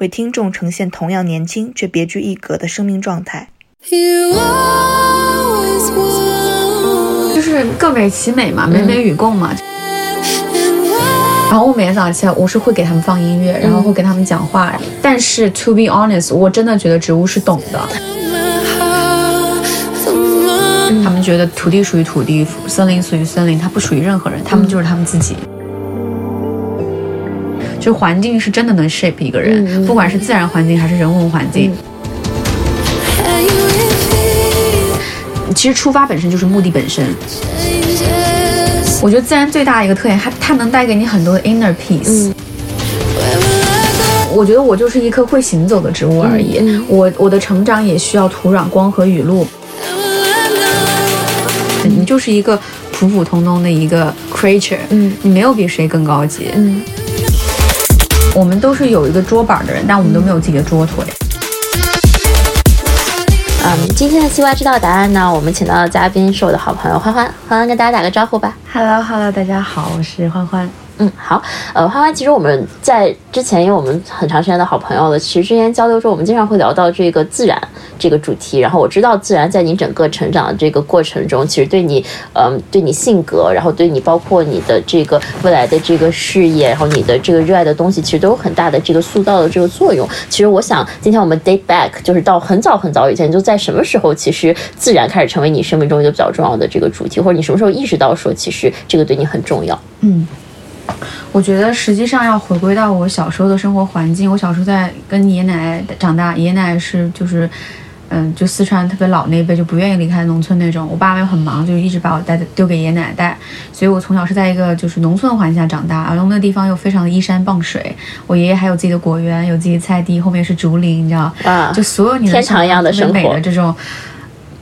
为听众呈现同样年轻却别具一格的生命状态。就是各美其美嘛，美美与共嘛。然后我每天早上起来，我是会给他们放音乐，然后会给他们讲话。但是 to be honest，我真的觉得植物是懂的。他们觉得土地属于土地，森林属于森林，它不属于任何人，他们就是他们自己。就环境是真的能 shape 一个人，不管是自然环境还是人文环境。其实出发本身就是目的本身。我觉得自然最大的一个特点，它它能带给你很多的 inner peace。我觉得我就是一棵会行走的植物而已。我我的成长也需要土壤、光和雨露。你就是一个普普通通的一个 creature，嗯，你没有比谁更高级。嗯，我们都是有一个桌板的人，但我们都没有自己的桌腿。嗯，今天的西瓜知道答案呢，我们请到的嘉宾是我的好朋友欢欢，欢欢跟大家打个招呼吧。Hello，Hello，大家好，我是欢欢。嗯，好，呃，欢欢，其实我们在之前，因为我们很长时间的好朋友了，其实之前交流中，我们经常会聊到这个自然这个主题。然后我知道，自然在你整个成长的这个过程中，其实对你，嗯，对你性格，然后对你包括你的这个未来的这个事业，然后你的这个热爱的东西，其实都有很大的这个塑造的这个作用。其实我想，今天我们 date back，就是到很早很早以前，就在什么时候，其实自然开始成为你生命中一个比较重要的这个主题，或者你什么时候意识到说，其实这个对你很重要？嗯。我觉得实际上要回归到我小时候的生活环境。我小时候在跟爷爷奶奶长大，爷爷奶奶是就是，嗯，就四川特别老那一辈，就不愿意离开农村那种。我爸妈又很忙，就一直把我带丢给爷爷奶奶带，所以我从小是在一个就是农村环境下长大。而我们的地方又非常的依山傍水，我爷爷还有自己的果园，有自己的菜地，后面是竹林，你知道啊，就所有你天堂一样的生活的这种。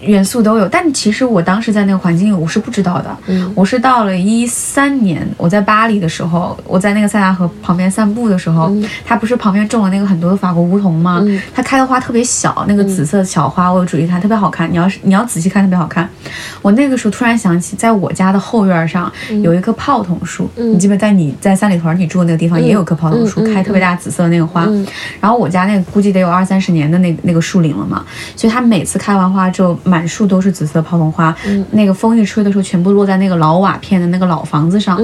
元素都有，但其实我当时在那个环境里，我是不知道的。嗯，我是到了一三年，我在巴黎的时候，我在那个塞纳河旁边散步的时候，它不是旁边种了那个很多的法国梧桐吗？嗯，它开的花特别小，那个紫色小花，我有注意它，特别好看。你要是你要仔细看，特别好看。我那个时候突然想起，在我家的后院上有一棵泡桐树，你记不？在你在三里屯你住的那个地方也有棵泡桐树，开特别大紫色的那个花。然后我家那个估计得有二三十年的那那个树龄了嘛，所以它每次开完花之后。满树都是紫色泡桐花，那个风一吹的时候，全部落在那个老瓦片的那个老房子上，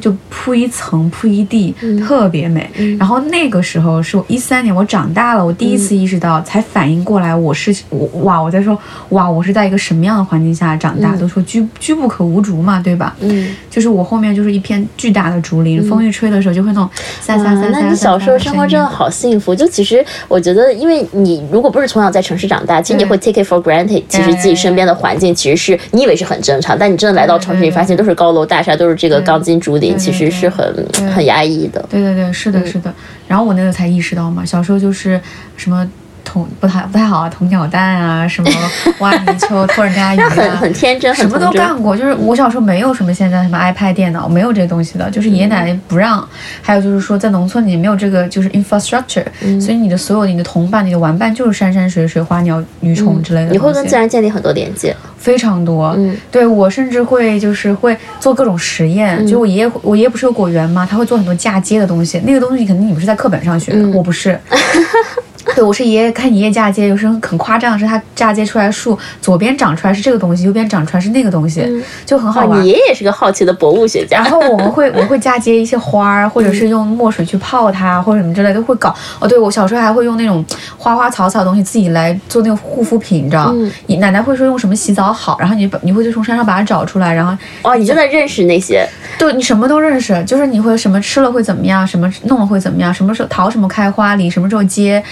就铺一层铺一地，特别美。然后那个时候是我一三年，我长大了，我第一次意识到，才反应过来，我是我哇，我在说哇，我是在一个什么样的环境下长大？都说居居不可无竹嘛，对吧？嗯，就是我后面就是一片巨大的竹林，风一吹的时候就会那种沙沙沙沙。那你小时候生活真的好幸福。就其实我觉得，因为你如果不是从小在城市长大，其实你会 take it for granted，其实。自己身边的环境其实是你以为是很正常，但你真的来到城市，里发现都是高楼大厦，都是这个钢筋竹林，其实是很很压抑的。对对对，是的，是的。然后我那个才意识到嘛，小时候就是什么。捅不太不太好啊，捅鸟蛋啊，什么 挖泥鳅、偷人家鱼啊，很很天真，什么都干过。就是我小时候没有什么现在什么 iPad 电脑，没有这些东西的，就是爷爷奶奶不让。还有就是说，在农村里没有这个就是 infrastructure，所以你的所有你的同伴、你的玩伴就是山山水水、花鸟鱼虫之类的。你会跟自然建立很多连接，非常多。嗯，对我甚至会就是会做各种实验。就我爷爷，我爷爷不是有果园吗？他会做很多嫁接的东西，那个东西肯定你不是在课本上学的，我不是。对，我是爷爷看爷爷嫁接，有时候很夸张，是他嫁接出来树左边长出来是这个东西，右边长出来是那个东西，就很好玩。你爷爷是个好奇的博物学家。然后我们会，我会嫁接一些花儿，或者是用墨水去泡它，或者什么之类都会搞。哦，对我小时候还会用那种花花草草东西自己来做那个护肤品，你知道？你奶奶会说用什么洗澡好，然后你你会就从山上把它找出来，然后哦，你真的认识那些？对，你什么都认识，就是你会什么吃了会怎么样，什么弄了会怎么样，什么时候桃什么开花，李什么时候结。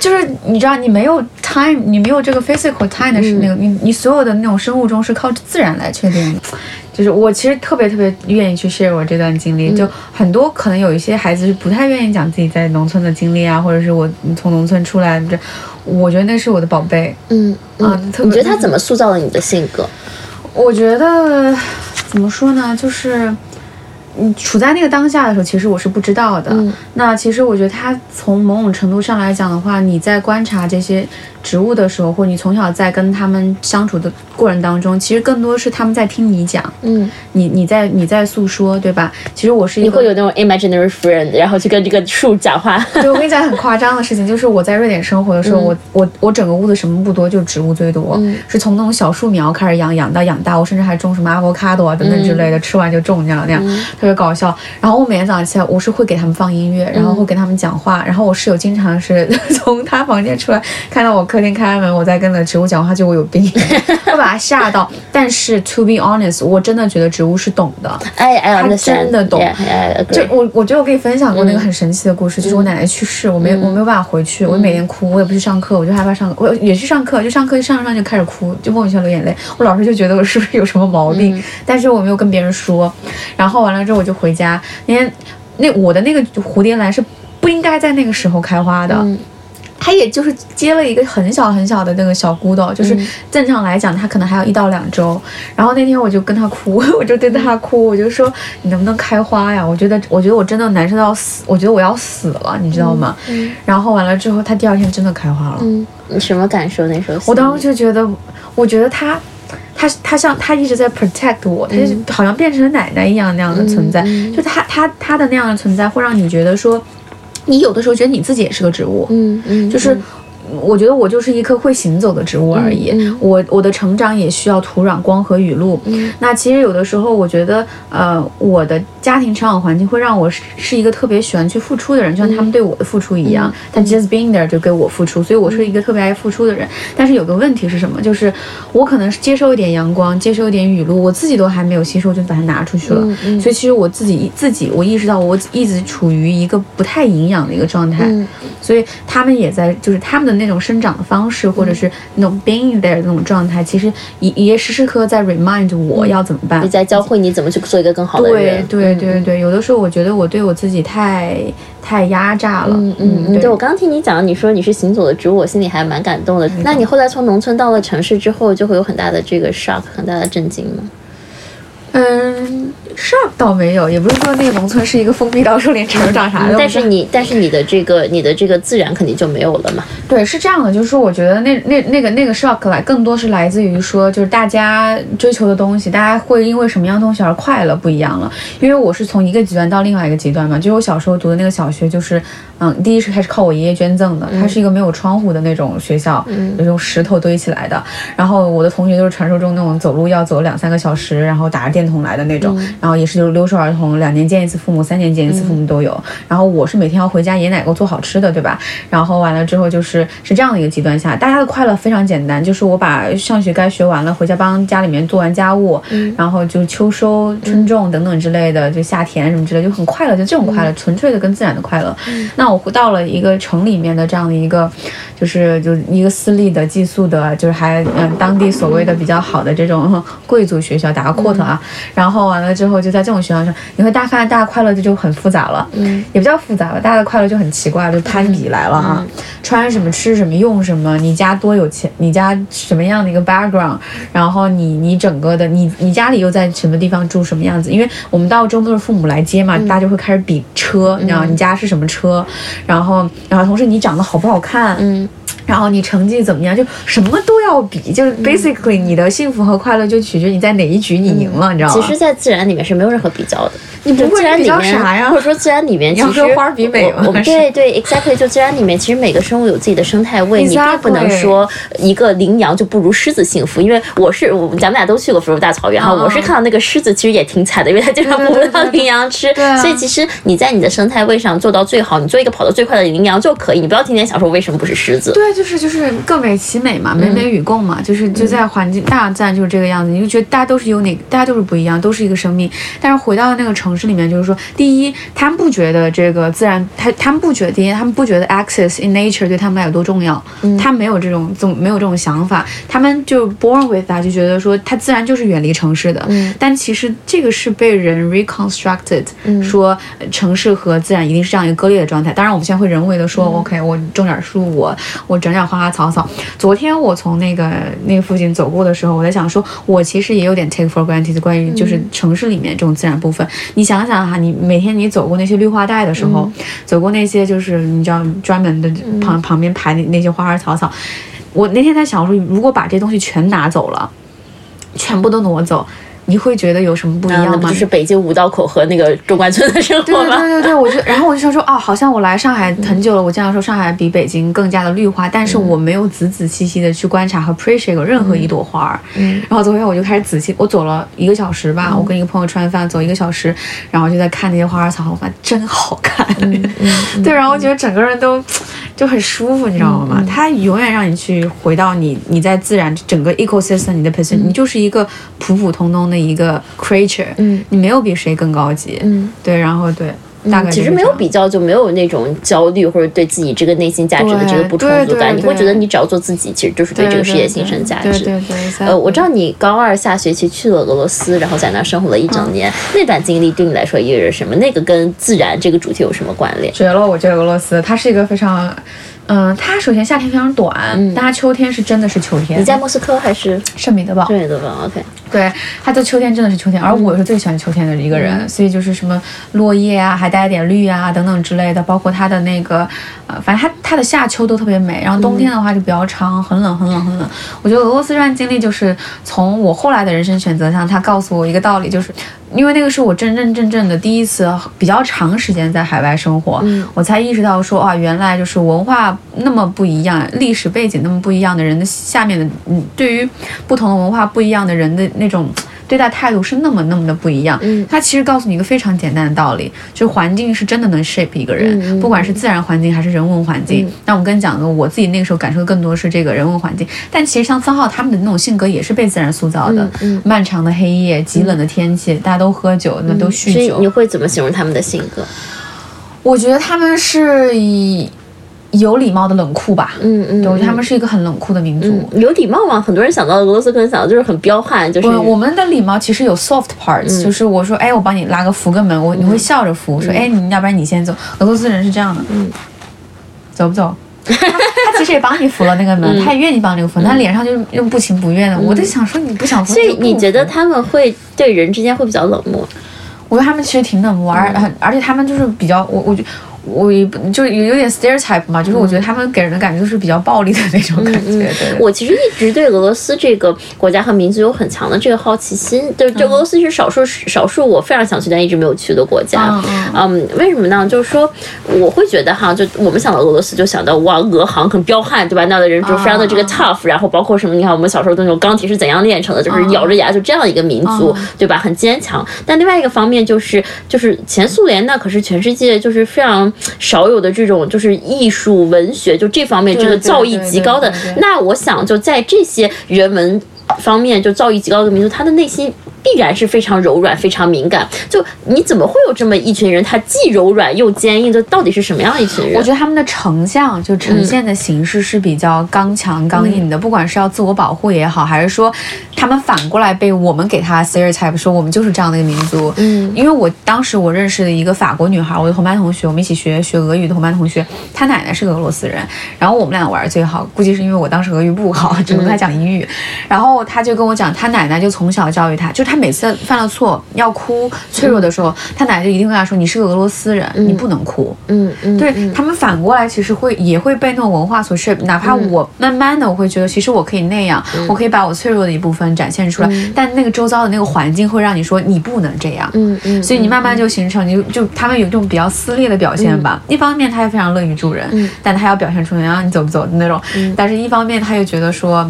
就是你知道，你没有 time，你没有这个 physical time 的是那个，你你所有的那种生物钟是靠自然来确定的。就是我其实特别特别愿意去 share 我这段经历，就很多可能有一些孩子是不太愿意讲自己在农村的经历啊，或者是我从农村出来，这我觉得那是我的宝贝。嗯啊嗯，你觉得他怎么塑造了你的性格？我觉得怎么说呢，就是你处在那个当下的时候，其实我是不知道的。嗯。那其实我觉得他从某种程度上来讲的话，你在观察这些植物的时候，或者你从小在跟他们相处的过程当中，其实更多是他们在听你讲，嗯，你你在你在诉说，对吧？其实我是一个你会有那种 imaginary friend，然后去跟这个树讲话。对，我跟你讲很夸张的事情，就是我在瑞典生活的时候，我我我整个屋子什么不多，就植物最多，嗯。是从那种小树苗开始养，养到养大，我甚至还种什么 avocado 啊等等之类的，吃完就种这样那样，特别搞笑。然后我每天早上起来，我是会给他们放音乐，然后会跟他们讲话，然后我室友经常是 从他房间出来，看到我客厅开门，我在跟那植物讲话，就我有病，会把他吓到。但是 to be honest，我真的觉得植物是懂的。I I 他真的懂就。我，我觉得我跟你分享过那个很神奇的故事，就是我奶奶去世，我没我没有办法回去，我每天哭，我也不去上课，我就害怕上课，我也去上课，就上课一上着上着就开始哭，就莫名其妙流眼泪。我老师就觉得我是不是有什么毛病，但是我没有跟别人说。然后完了之后我就回家，那天那我的那个蝴蝶兰是不应该在那个时候开花的。嗯它也就是结了一个很小很小的那个小骨朵，就是正常来讲，它可能还要一到两周。然后那天我就跟他哭，我就对着他哭，我就说你能不能开花呀？我觉得，我觉得我真的难受到死，我觉得我要死了，你知道吗？然后完了之后，它第二天真的开花了。嗯，你什么感受那时候？我当时就觉得，我觉得他，他他像他一直在 protect 我，他就好像变成了奶奶一样那样的存在。就他他他的那样的存在，会让你觉得说，你有的时候觉得你自己也是个植物，嗯嗯，就是。我觉得我就是一棵会行走的植物而已。嗯我我的成长也需要土壤、光和雨露。那其实有的时候，我觉得，呃，我的家庭成长环境会让我是是一个特别喜欢去付出的人，就像他们对我的付出一样。他 just being there 就给我付出，所以我是一个特别爱付出的人。但是有个问题是什么？就是我可能是接受一点阳光，接受一点雨露，我自己都还没有吸收，就把它拿出去了。所以其实我自己自己，我意识到我一直处于一个不太营养的一个状态。所以他们也在，就是他们的那种生长的方式，或者是那种 being there 的那种状态，其实也也时时刻刻在 remind 我要怎么办。你在教会你怎么去做一个更好的人。对对对，有的时候我觉得我对我自己太太压榨了。嗯嗯嗯，对我刚刚听你讲，你说你是行走的植物，我心里还蛮感动的。那你后来从农村到了城市之后，就会有很大的这个 shock，很大的震惊吗？嗯，shock 倒没有，也不是说那个农村是一个封闭到时候连成长啥的。但是你，但是你的这个，你的这个自然肯定就没有了嘛。对，是这样的，就是说，我觉得那那那个那个 shock 来，更多是来自于说，就是大家追求的东西，大家会因为什么样的东西而快乐不一样了。因为我是从一个极端到另外一个极端嘛，就是我小时候读的那个小学，就是嗯，第一是开始靠我爷爷捐赠的，它是一个没有窗户的那种学校，就是用石头堆起来的。然后我的同学就是传说中那种走路要走两三个小时，然后打着电筒来的那种，然后也是就是留守儿童，两年见一次父母，三年见一次父母都有。然后我是每天要回家爷爷奶奶给我做好吃的，对吧？然后完了之后就是是这样的一个极端下，大家的快乐非常简单，就是我把上学该学完了，回家帮家里面做完家务，然后就秋收、春种等等之类的，就夏田什么之类，就很快乐，就这种快乐，纯粹的跟自然的快乐。那我回到了一个城里面的这样的一个，就是就一个私立的寄宿的，就是还嗯当地所谓的比较好的这种贵族学校，打个 quote 啊，然后完了之后就在这种学校上，你会大发现大家快乐的就很复杂了，嗯，也不叫复杂吧，大家的快乐就很奇怪，就攀比来了啊，穿什么吃什么用什么，你家多有钱，你家什么样的一个 background，然后你你整个的你你家里又在什么地方住什么样子，因为我们到周末都是父母来接嘛，大家就会开始比车，你知道你家是什么车，然后然后同时你长得好不好看，嗯。然后你成绩怎么样，就什么都要比，就是 basically 你的幸福和快乐就取决于你在哪一局你赢了，你知道吗？其实，在自然里面是没有任何比较的。你不会自然里比较面啥呀或者说自然里面，其实我们对对，exactly，就自然里面，其实每个生物有自己的生态位，你并不能说一个羚羊就不如狮子幸福。因为我是我咱们俩都去过非洲大草原哈，嗯我是看到那个狮子其实也挺惨的，因为它经常捕不到羚羊吃。所以其实你在你的生态位上做到最好，你做一个跑得最快的羚羊就可以，你不要天天想说为什么不是狮子。对，就是就是各美其美嘛，美美与共嘛，就是就在环境大自然就是这个样子，你就觉得大家都是 unique，大家都是不一样，都是一个生命。但是回到那个城城市里面，就是说，第一，他们不觉得这个自然，他他们不觉得，第一，他们不觉得 access in nature 对他们来有多重要，他没有这种总没有这种想法，他们就 born with that 就觉得说，它自然就是远离城市的。但其实这个是被人 reconstructed，、说呃城市和自然一定是这样一个割裂的状态。当然，我们现在会人为的说、o k 我种点树，我我整点花花草草。昨天我从那个那个附近走过的时候，我在想说，我其实也有点 take for granted 关于就是城市里面这种自然部分。你想想哈，你每天你走过那些绿化带的时候，走过那些就是你知道专门的旁、旁边排的那些花花草草，我那天在想说，如果把这东西全拿走了，全部都挪走。你会觉得有什么不一样吗？就是北京五道口和那个中关村的生对对活吗？对对对，我就然后我就想说，哦，好像我来上海很久了，我经常说上海比北京更加的绿化，但是我没有仔仔细细的去观察和 appreciate 过任何一朵花儿。嗯然后昨天我就开始仔细，我走了一个小时吧，我跟一个朋友吃完饭走一个小时，然后就在看那些花花草草，我发现真好看。对，然后我觉得整个人都就很舒服，你知道吗？它永远让你去回到你你在自然整个 ecosystem 你的 position，、你就是一个普普通通的一个 creature，嗯，你没有比谁更高级，嗯，对，然后对，大概其实没有比较，就没有那种焦虑或者对自己这个内心价值的这个不充足感。你会觉得你只要做自己，其实就是对这个事业心生价值。对对对，呃，我知道你高二下学期去了俄罗斯，然后在那生活了一整年，那段经历对你来说意味着什么？那个跟自然这个主题有什么关联？绝了！我觉得俄罗斯它是一个非常，嗯、它首先夏天非常短，但它秋天是真的是秋天。你在莫斯科还是圣彼得堡？圣彼得堡？OK，对，它的秋天真的是秋天，而我是最喜欢秋天的一个人，所以就是什么落叶啊，还带一点绿啊等等之类的，包括它的那个，呃，反正它它的夏秋都特别美，然后冬天的话就比较长，很冷很冷很冷。我觉得俄罗斯这段经历就是从我后来的人生选择上，它告诉我一个道理，就是因为那个是我真真正正的第一次比较长时间在海外生活，我才意识到说啊，原来就是文化那么不一样，历史背景那么不一样的人的下面的，嗯，对于不同的文化不一样的人的那种。对待态度是那么那么的不一样，嗯，它其实告诉你一个非常简单的道理，就是环境是真的能 shape 一个人，不管是自然环境还是人文环境。那我跟你讲的，我自己那个时候感受的更多是这个人文环境，但其实像三号他们的那种性格也是被自然塑造的，漫长的黑夜、极冷的天气，大家都喝酒，那都酗酒，所以你会怎么形容他们的性格？我觉得他们是以有礼貌的冷酷吧，嗯嗯，对，我觉得他们是一个很冷酷的民族。嗯有礼貌吗？很多人想到俄罗斯，可能想到就是很彪悍，就是我我们的礼貌其实有 soft parts，、就是我说，哎，我帮你拉个扶个门，我你会笑着扶，说，哎，你要不然你先走。俄罗斯人是这样的，嗯，走不走？他 他其实也帮你扶了那个门，他也愿意帮这个扶，他脸上就是又不情不愿的。我在想说，你不想扶，所以你觉得他们会对人之间会比较冷漠？我觉得他们其实挺冷漠，而嗯而且他们就是比较，我我觉我也不就有有点 stereotype 嘛，就是我觉得他们给人的感觉就是比较暴力的那种感觉。我其实一直对俄罗斯这个国家和民族有很强的这个好奇心。就就俄罗斯是少数少数我非常想去但一直没有去的国家。嗯嗯，为什么呢？就是说，我会觉得哈，就我们想到俄罗斯，就想到哇，俄航很彪悍，对吧？那的人就非常的这个 tough，、然后包括什么？你看我们小时候的那种钢铁是怎样炼成的，就是咬着牙就这样一个民族，对吧？很坚强。但另外一个方面就是，就是前苏联那可是全世界就是非常少有的这种就是艺术文学就这方面这个造诣极高的那我想就在这些人文方面就造诣极高的民族，他的内心。必然是非常柔软、非常敏感。就你怎么会有这么一群人，他既柔软又坚硬？这到底是什么样一群人？我觉得他们的成像就呈现的形式是比较刚强、刚硬的，不管是要自我保护也好，还是说他们反过来被我们给他 stereotype 说我们就是这样的一个民族。嗯，因为我当时我认识的一个法国女孩，我的同班同学，我们一起学学俄语的同班同学，她奶奶是个俄罗斯人，然后我们俩玩的最好，估计是因为我当时俄语不好，只能跟她讲英语，然后她就跟我讲，她奶奶就从小教育她，就她每次犯了错要哭脆弱的时候，他奶奶就一定会跟他说，你是个俄罗斯人，你不能哭。嗯嗯，对他们反过来，其实会也会被那种文化所 shape。哪怕我慢慢的，我会觉得其实我可以那样，我可以把我脆弱的一部分展现出来，但那个周遭的那个环境会让你说你不能这样。嗯嗯，所以你慢慢就形成，你就就他们有这种比较撕裂的表现吧。一方面他也非常乐于助人，但他要表现出来让你走不走的那种，但是一方面他又觉得说。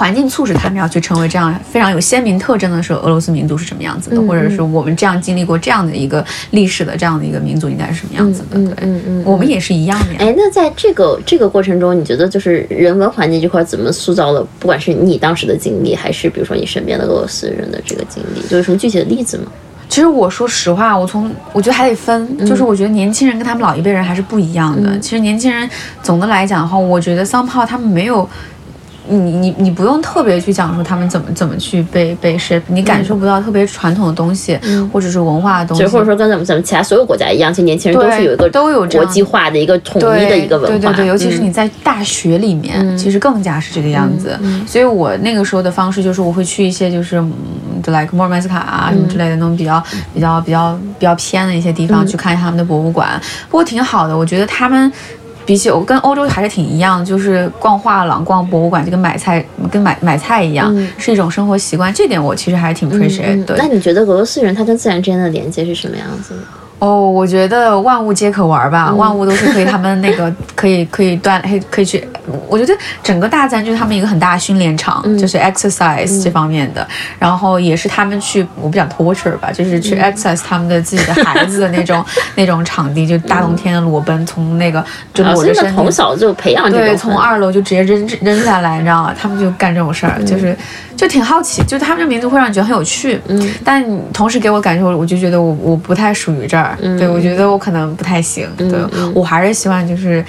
环境促使他们要去成为这样非常有鲜明特征的时候，俄罗斯民族是什么样子的，或者是我们这样经历过这样的一个历史的这样的一个民族应该是什么样子的？对，嗯嗯，我们也是一样的呀。哎，那在这个这个过程中，你觉得就是人文环境这块怎么塑造了？不管是你当时的经历，还是比如说你身边的俄罗斯人的这个经历，就有什么具体的例子吗？其实我说实话，我从我觉得还得分，就是我觉得年轻人跟他们老一辈人还是不一样的。其实年轻人总的来讲的话，我觉得桑炮他们没有。你你你不用特别去讲述他们怎么怎么去被被 shape，你感受不到特别传统的东西，或者是文化的东西，或者说跟咱们咱们其他所有国家一样，其实年轻人都是有一个都有国际化的一个统一的一个文化，对对对，尤其是你在大学里面，其实更加是这个样子。所以我那个时候的方式就是我会去一些就是就 like 莫尔曼斯卡啊什么之类的那种比较比较比较比较偏的一些地方去看他们的博物馆，不过挺好的，我觉得他们。比起我跟欧洲还是挺一样，就是逛画廊、逛博物馆，就跟买菜、跟买买菜一样，是一种生活习惯。这点我其实还是挺 appreciate。那你觉得俄罗斯人他跟自然之间的连接是什么样子的？哦，我觉得万物皆可玩吧，万物都是可以，他们那个可以可以锻，可以去。我觉得整个大自然就是他们一个很大的训练场，就是 exercise 这方面的。然后也是他们去，我不讲 torture 吧，就是去 exercise 他们的自己的孩子的那种 那种场地，就大冬天的裸奔，从那个就裸着身，从小就培养对，从二楼就直接扔扔下来，你知道吗？他们就干这种事儿，就是就挺好奇，就他们这名字会让你觉得很有趣，嗯，但同时给我感受，我就觉得我我不太属于这儿。对，我觉得我可能不太行。对我还是希望就是。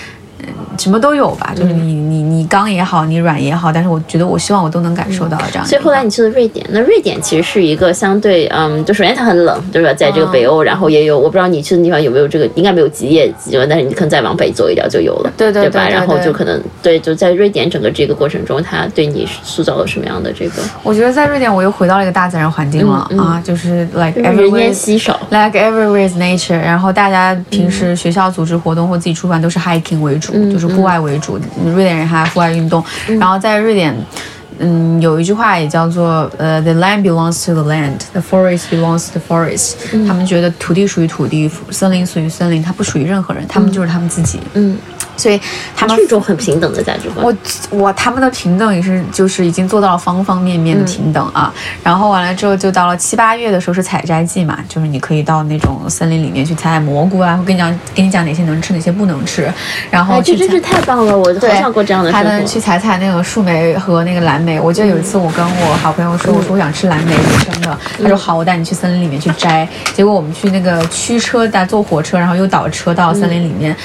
什么都有吧，就是你你你刚也好，你软也好，但是我觉得我希望我都能感受到这样。所以后来你去了瑞典，那瑞典其实是一个相对，嗯，就首先它很冷，对吧？在这个北欧，然后也有我不知道你去的地方有没有这个，应该没有极夜极温，但是你可能再往北走一点就有了，对对吧？然后就可能对，就在瑞典整个这个过程中，它对你塑造了什么样的这个？我觉得在瑞典我又回到了一个大自然环境了啊，就是 like every 人烟稀少，like everywhere is nature，然后大家平时学校组织活动或自己出版都是 hiking 为主，就是。户外为主，瑞典人还户外运动。然后在瑞典，嗯，有一句话也叫做呃，the land belongs to the land，the forest belongs to the forest。他们觉得土地属于土地，森林属于森林，它不属于任何人，他们就是他们自己。嗯。所以他们是一种很平等的价值观。我我他们的平等也是就是已经做到了方方面面的平等啊。然后完了之后就到了七八月的时候是采摘季嘛，就是你可以到那种森林里面去采采蘑菇啊，会跟你讲跟你讲哪些能吃哪些不能吃。然后这真是太棒了，我好想过这样的生活。还能去采采那个树莓和那个蓝莓。我记得有一次我跟我好朋友说，我说我想吃蓝莓野生的，他说好，我带你去森林里面去摘。结果我们去那个驱车带坐火车，然后又倒车到森林里面。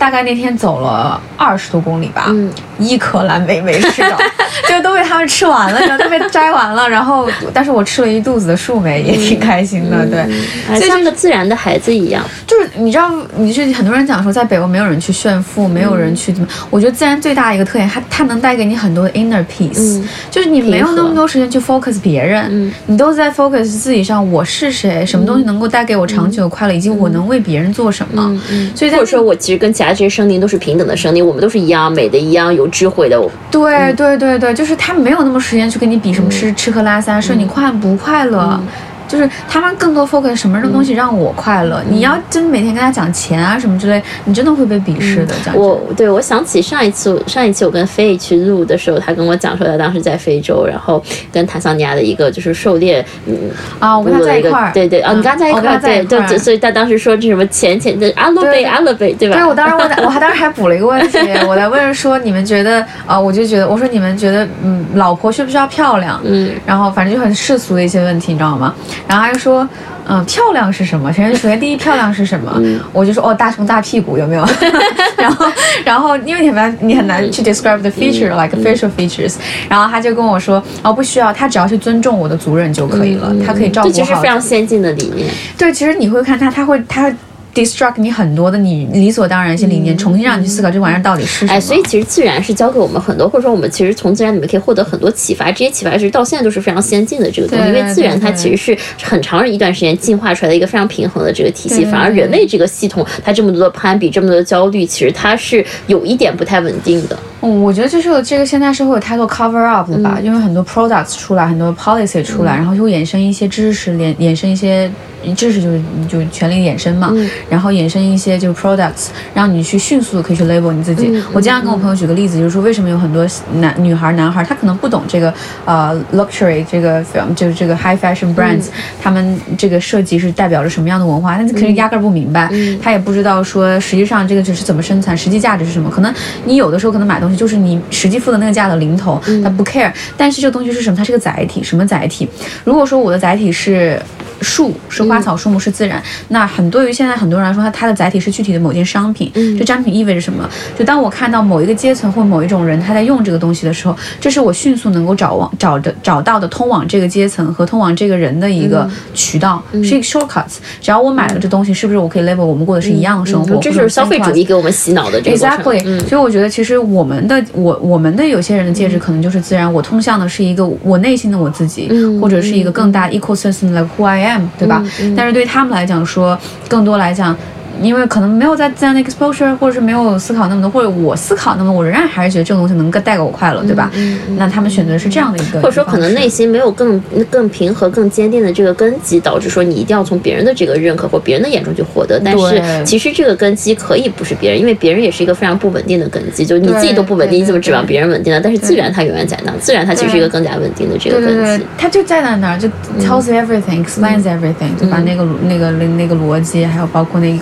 大概那天走了二十多公里吧，一颗蓝莓没吃到，就都被他们吃完了，然后都被摘完了。然后，但是我吃了一肚子的树莓，也挺开心的。对，就像个自然的孩子一样。就是你知道，你是很多人讲说，在北欧没有人去炫富，没有人去怎么？我觉得自然最大一个特点，它它能带给你很多的 inner peace，就是你没有那么多时间去 focus 别人，你都在 focus 自己上。我是谁？什么东西能够带给我长久的快乐？以及我能为别人做什么？所以或者说我其实跟其他。这些生灵都是平等的生灵，我们都是一样美的，一样有智慧的。对对对对，就是他没有那么时间去跟你比什么吃吃喝拉撒，说你快不快乐。就是他们更多 focus 什么样的东西让我快乐。你要真每天跟他讲钱啊什么之类，你真的会被鄙视的。我对我想起上一次，上一期我跟飞去录的时候，他跟我讲说他当时在非洲，然后跟坦桑尼亚的一个就是狩猎，嗯啊，我跟他在一块儿，对对啊，你刚在一块儿，对对，所以他当时说这什么钱钱的阿勒贝阿勒贝，对吧？对，我当时我我还当时还补了一个问题，我在问说你们觉得啊，我就觉得我说你们觉得嗯，老婆需不需要漂亮？嗯，然后反正就很世俗的一些问题，你知道吗？然后他就说，嗯，漂亮是什么？首先，首先第一，漂亮是什么？我就说，哦，大胸大屁股有没有？然后，然后因为你很难，你很难去 describe the feature like facial features。然后他就跟我说，哦，不需要，他只要去尊重我的族人就可以了，他可以照顾好。这其实非常先进的理念。对，其实你会看他，他会，他。Destruct 你很多的你理所当然一些理念，重新让你去思考这玩意儿到底是什么。哎，所以其实自然是教给我们很多，或者说我们其实从自然里面可以获得很多启发。这些启发其实到现在都是非常先进的这个东西，因为自然它其实是很长一段时间进化出来的一个非常平衡的这个体系。反而人类这个系统，它这么多的攀比，这么多的焦虑，其实它是有一点不太稳定的。嗯，我觉得就是这个现在社会有太多 cover up 了吧，因为很多 products 出来，很多 policy 出来，然后就会衍生一些知识，衍衍生一些。知识就是就权力衍生嘛，然后衍生一些就是 products，让你去迅速的可以去 label 你自己。我经常跟我朋友举个例子，就是说为什么有很多男女孩男孩他可能不懂这个呃 luxury 这个就是这个 high fashion brands，他们这个设计是代表着什么样的文化，但是可能压根儿不明白，他也不知道说实际上这个就是怎么生产，实际价值是什么。可能你有的时候可能买东西就是你实际付的那个价的零头，他不 care，但是这个东西是什么？它是个载体，什么载体？如果说我的载体是。树是花草树木是自然。那很多于现在很多人来说，它它的载体是具体的某件商品。嗯这商品意味着什么？就当我看到某一个阶层或某一种人他在用这个东西的时候，这是我迅速能够找往找的找到的通往这个阶层和通往这个人的一个渠道，是一个 shortcuts。只要我买了这东西，是不是我可以 label 我们过的是一样的生活？嗯这就是消费主义给我们洗脑的这个过程。Exactly，、嗯所以我觉得其实我们的我我们的有些人的戒指可能就是自然，我通向的是一个我内心的我自己，嗯或者是一个更大 ecosystem like who I am，对吧？但是对他们来讲说，更多来讲。因为可能没有在自然的 exposure，或者是没有思考那么多，或者我思考那么多，我仍然还是觉得这个东西能够带给我快乐，对吧？那他们选择是这样的一个，或者说可能内心没有更更平和、更坚定的这个根基，导致说你一定要从别人的这个认可或别人的眼中去获得。但是其实这个根基可以不是别人，因为别人也是一个非常不稳定的根基，就你自己都不稳定，你怎么指望别人稳定呢？但是自然它永远在那，自然它其实是一个更加稳定的这个根对对对基。，它就站在那儿，就 tells you everything, explains everything，就把？那个那个那个逻辑，还有包括那个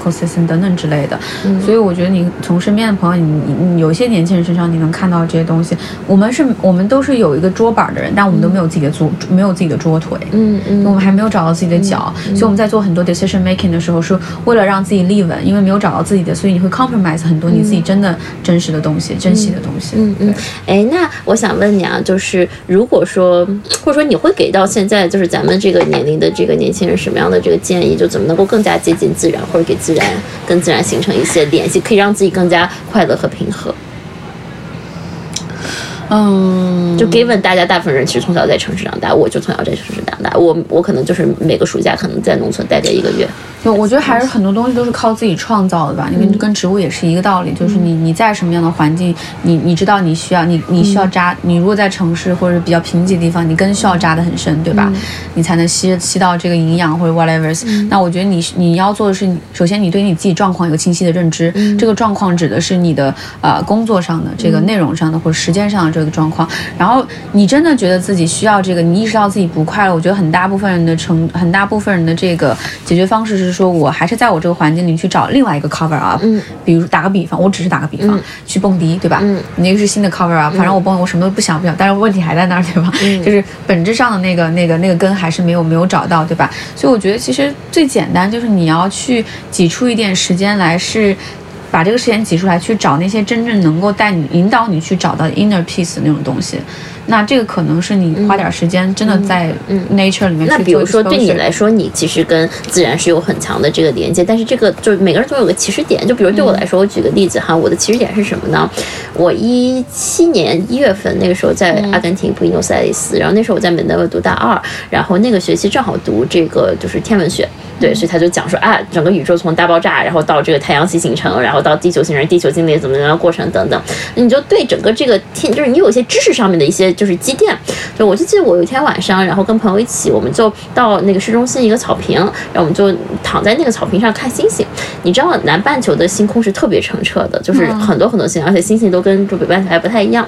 等等之类的。所以我觉得你从身边的朋友，你你你有一些年轻人身上你能看到这些东西。我们是我们都是有一个桌板的人，但我们都没有自己的桌，没有自己的桌腿。嗯嗯我们还没有找到自己的脚，所以我们在做很多 decision making 的时候，是为了让自己立稳，因为没有找到自己的，所以你会 compromise 很多你自己真的真实的东西、珍惜的东西。嗯嗯，哎，那我想问你啊，就是如果说，或者说你会给到现在就是咱们这个年龄的这个年轻人什么样的这个建议，就怎么能够更加接近自然，或者给自然跟自然形成一些联系，可以让自己更加快乐和平和？嗯，就 given 大家大部分人其实从小在城市长大，我就从小在城市长大，我我可能就是每个暑假可能在农村待个一个月。就我觉得还是很多东西都是靠自己创造的吧，因为跟植物也是一个道理，就是你你在什么样的环境，你你知道你需要你你需要扎，你如果在城市或者比较贫瘠的地方，你根需要扎得很深，对吧？你才能吸吸到这个营养或者 whatever。那我觉得你你要做的是，首先你对你自己状况有清晰的认知，这个状况指的是你的呃工作上的这个内容上的或者时间上的这个状况，然后你真的觉得自己需要这个，你意识到自己不快乐，我觉得很大部分人的成很大部分人的这个解决方式是说，我还是在我这个环境里去找另外一个 cover up，嗯，比如打个比方，我只是打个比方，嗯去蹦迪，对吧？嗯，你那个是新的 cover up，反正我蹦我什么都不想不想，但是问题还在那儿，对吧？嗯就是本质上的那个那个那个根还是没有没有找到，对吧？所以我觉得其实最简单就是你要去挤出一点时间来是。把这个时间挤出来，去找那些真正能够带你、引导你去找到 inner peace 那种东西。那这个可能是你花点时间，真的在 nature 里面去做那比如说，对你来说，你其实跟自然是有很强的这个连接，但是这个就是每个人总有个起始点。就比如对我来说，我举个例子哈，我的起始点是什么呢？我一七年一月份那个时候在阿根廷布宜诺斯艾利斯，然后那时候我在美南维读大二，然后那个学期正好读这个就是天文学。对，所以他就讲说啊，整个宇宙从大爆炸，然后到这个太阳系形成，然后到地球形成，地球经历怎么样的过程等等，你就对整个这个天，就是你有一些知识上面的一些就是积淀。就我就记得我有一天晚上，然后跟朋友一起，我们就到那个市中心一个草坪，然后我们就躺在那个草坪上看星星。你知道南半球的星空是特别澄澈的，就是很多很多星，而且星星都跟就北半球还不太一样。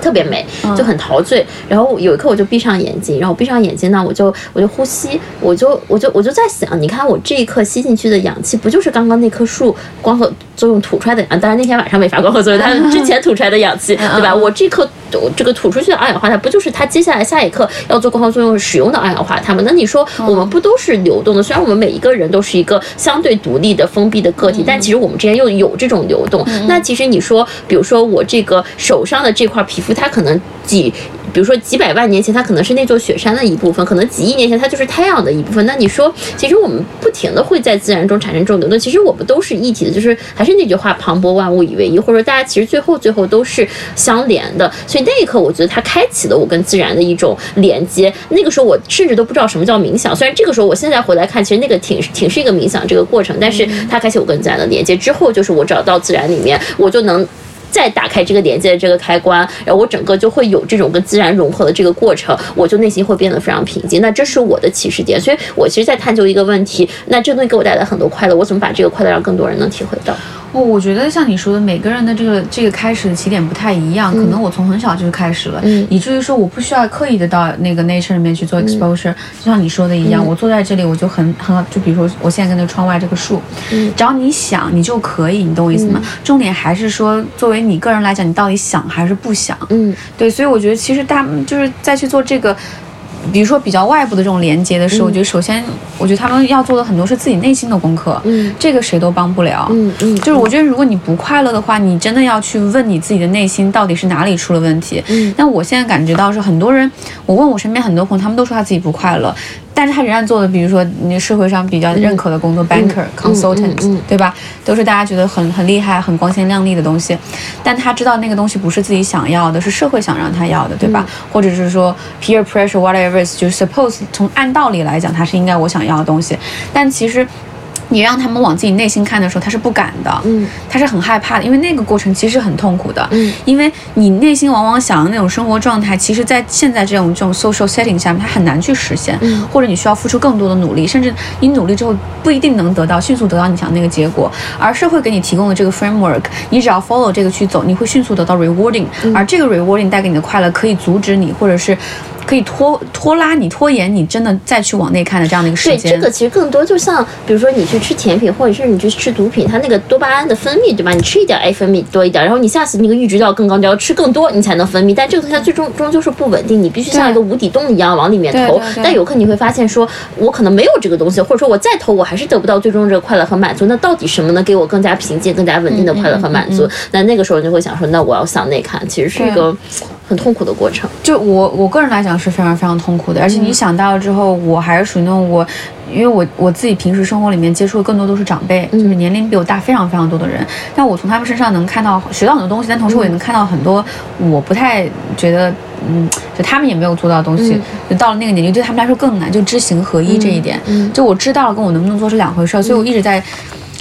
特别美，就很陶醉。然后有一刻我就闭上眼睛，然后我闭上眼睛呢，我就我就呼吸，我就我就我就在想，你看我这一刻吸进去的氧气，不就是刚刚那棵树光合作用吐出来的？啊，当然那天晚上没法光合作用，但是之前吐出来的氧气，对吧？我这颗我这个吐出去的二氧化碳，不就是它接下来下一刻要做光合作用使用的二氧化碳吗？那你说我们不都是流动的？虽然我们每一个人都是一个相对独立的封闭的个体，但其实我们之间又有这种流动。那其实你说，比如说我这个手上的这这块皮肤，它可能几。比如说几百万年前，它可能是那座雪山的一部分，可能几亿年前它就是太阳的一部分。那你说，其实我们不停的会在自然中产生这种流动，其实我们都是一体的，就是还是那句话，磅礴万物以为一，或者说大家其实最后最后都是相连的。所以那一刻，我觉得它开启了我跟自然的一种连接。那个时候我甚至都不知道什么叫冥想，虽然这个时候我现在回来看，其实那个挺挺是一个冥想这个过程，但是它开启我跟自然的连接之后，就是我找到自然里面，我就能。再打开这个连接的这个开关，然后我整个就会有这种跟自然融合的这个过程，我就内心会变得非常平静。那这是我的起始点，所以我其实，在探究一个问题，那这东西给我带来很多快乐，我怎么把这个快乐让更多人能体会到？哦，我觉得像你说的，每个人的这个这个开始的起点不太一样，可能我从很小就开始了，嗯以至于说我不需要刻意的到那个 nature 里面去做 exposure，、就像你说的一样，我坐在这里我就很很好，就比如说我现在跟那个窗外这个树，嗯只要你想你就可以，你懂我意思吗？重点还是说，作为你个人来讲，你到底想还是不想？嗯对，所以我觉得其实大就是再去做这个。比如说比较外部的这种连接的时候，我觉得首先，我觉得他们要做的很多是自己内心的功课，嗯。这个谁都帮不了，嗯嗯，就是我觉得如果你不快乐的话，你真的要去问你自己的内心到底是哪里出了问题。嗯。但我现在感觉到是很多人，我问我身边很多朋友，他们都说他自己不快乐，但是他仍然做的，比如说你社会上比较认可的工作、b a n k e r 嗯 consultant，、嗯对吧？都是大家觉得很很厉害、很光鲜亮丽的东西，但他知道那个东西不是自己想要的，是社会想让他要的，对吧？或者是说 peer pressure whatever，就是 suppose 从按道理来讲，他是应该我想要的东西，但其实。你让他们往自己内心看的时候，他是不敢的，嗯，他是很害怕的，因为那个过程其实很痛苦的，嗯，因为你内心往往想的那种生活状态，其实，在现在这种这种 social setting 下面，它很难去实现，嗯，或者你需要付出更多的努力，甚至你努力之后不一定能得到迅速得到你想那个结果，而社会给你提供的这个 framework，你只要 follow 这个去走，你会迅速得到 rewarding，、而这个 rewarding 带给你的快乐可以阻止你，或者是。可以拖拖拉你、拖延你，真的再去往内看的这样的一个时间对，这个其实更多就像，比如说你去吃甜品，或者是你去吃毒品，它那个多巴胺的分泌，对吧？你吃一点，哎，分泌多一点，然后你下次那个阈值要更高，你要吃更多，你才能分泌。但这个东西它最终终究是不稳定，你必须像一个无底洞一样往里面投但有可能你会发现说，我可能没有这个东西，或者说我再投，我还是得不到最终这个快乐和满足。那到底什么能给我更加平静、更加稳定的快乐和满足？那那个时候你就会想说，那我要向内看，其实是一个很痛苦的过程。就我我个人来讲是非常非常痛苦的，而且你想到了之后，我还是属于那种我，因为我我自己平时生活里面接触的更多都是长辈，就是年龄比我大非常非常多的人，但我从他们身上能看到学到很多东西，但同时我也能看到很多我不太觉得，嗯，就他们也没有做到的东西，就到了那个年纪对他们来说更难，就知行合一这一点，就我知道了跟我能不能做是两回事儿，所以我一直在。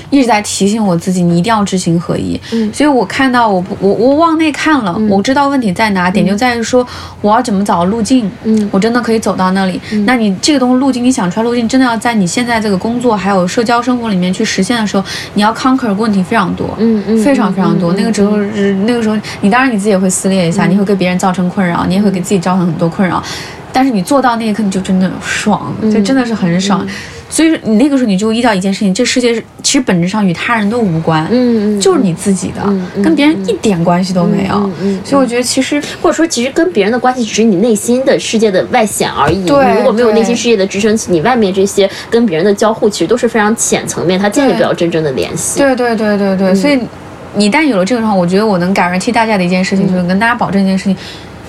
一直在提醒我自己，你一定要知行合一。嗯所以我看到我不我我往内看了，我知道问题在哪，点就在于说我要怎么找路径，嗯我真的可以走到那里。那你这个东西路径，你想出来路径，真的要在你现在这个工作还有社交生活里面去实现的时候，你要 conquer 的问题非常多，嗯嗯非常非常多。那个时候是那个时候，你当然你自己也会撕裂一下，你会给别人造成困扰，你也会给自己造成很多困扰。但是你做到那一刻，你就真的爽，就真的是很爽。所以说你那个时候你就意到一件事情，这世界是其实本质上与他人都无关，嗯嗯就是你自己的，跟别人一点关系都没有。所以我觉得其实或者说，其实跟别人的关系只是你内心的世界的外显而已。对你如果没有内心世界的支撑，你外面这些跟别人的交互，其实都是非常浅层面，它建立不了真正的联系。对对对对对，所以你一旦有了这个的话，我觉得我能感恩替大家的一件事情，就是跟大家保证一件事情。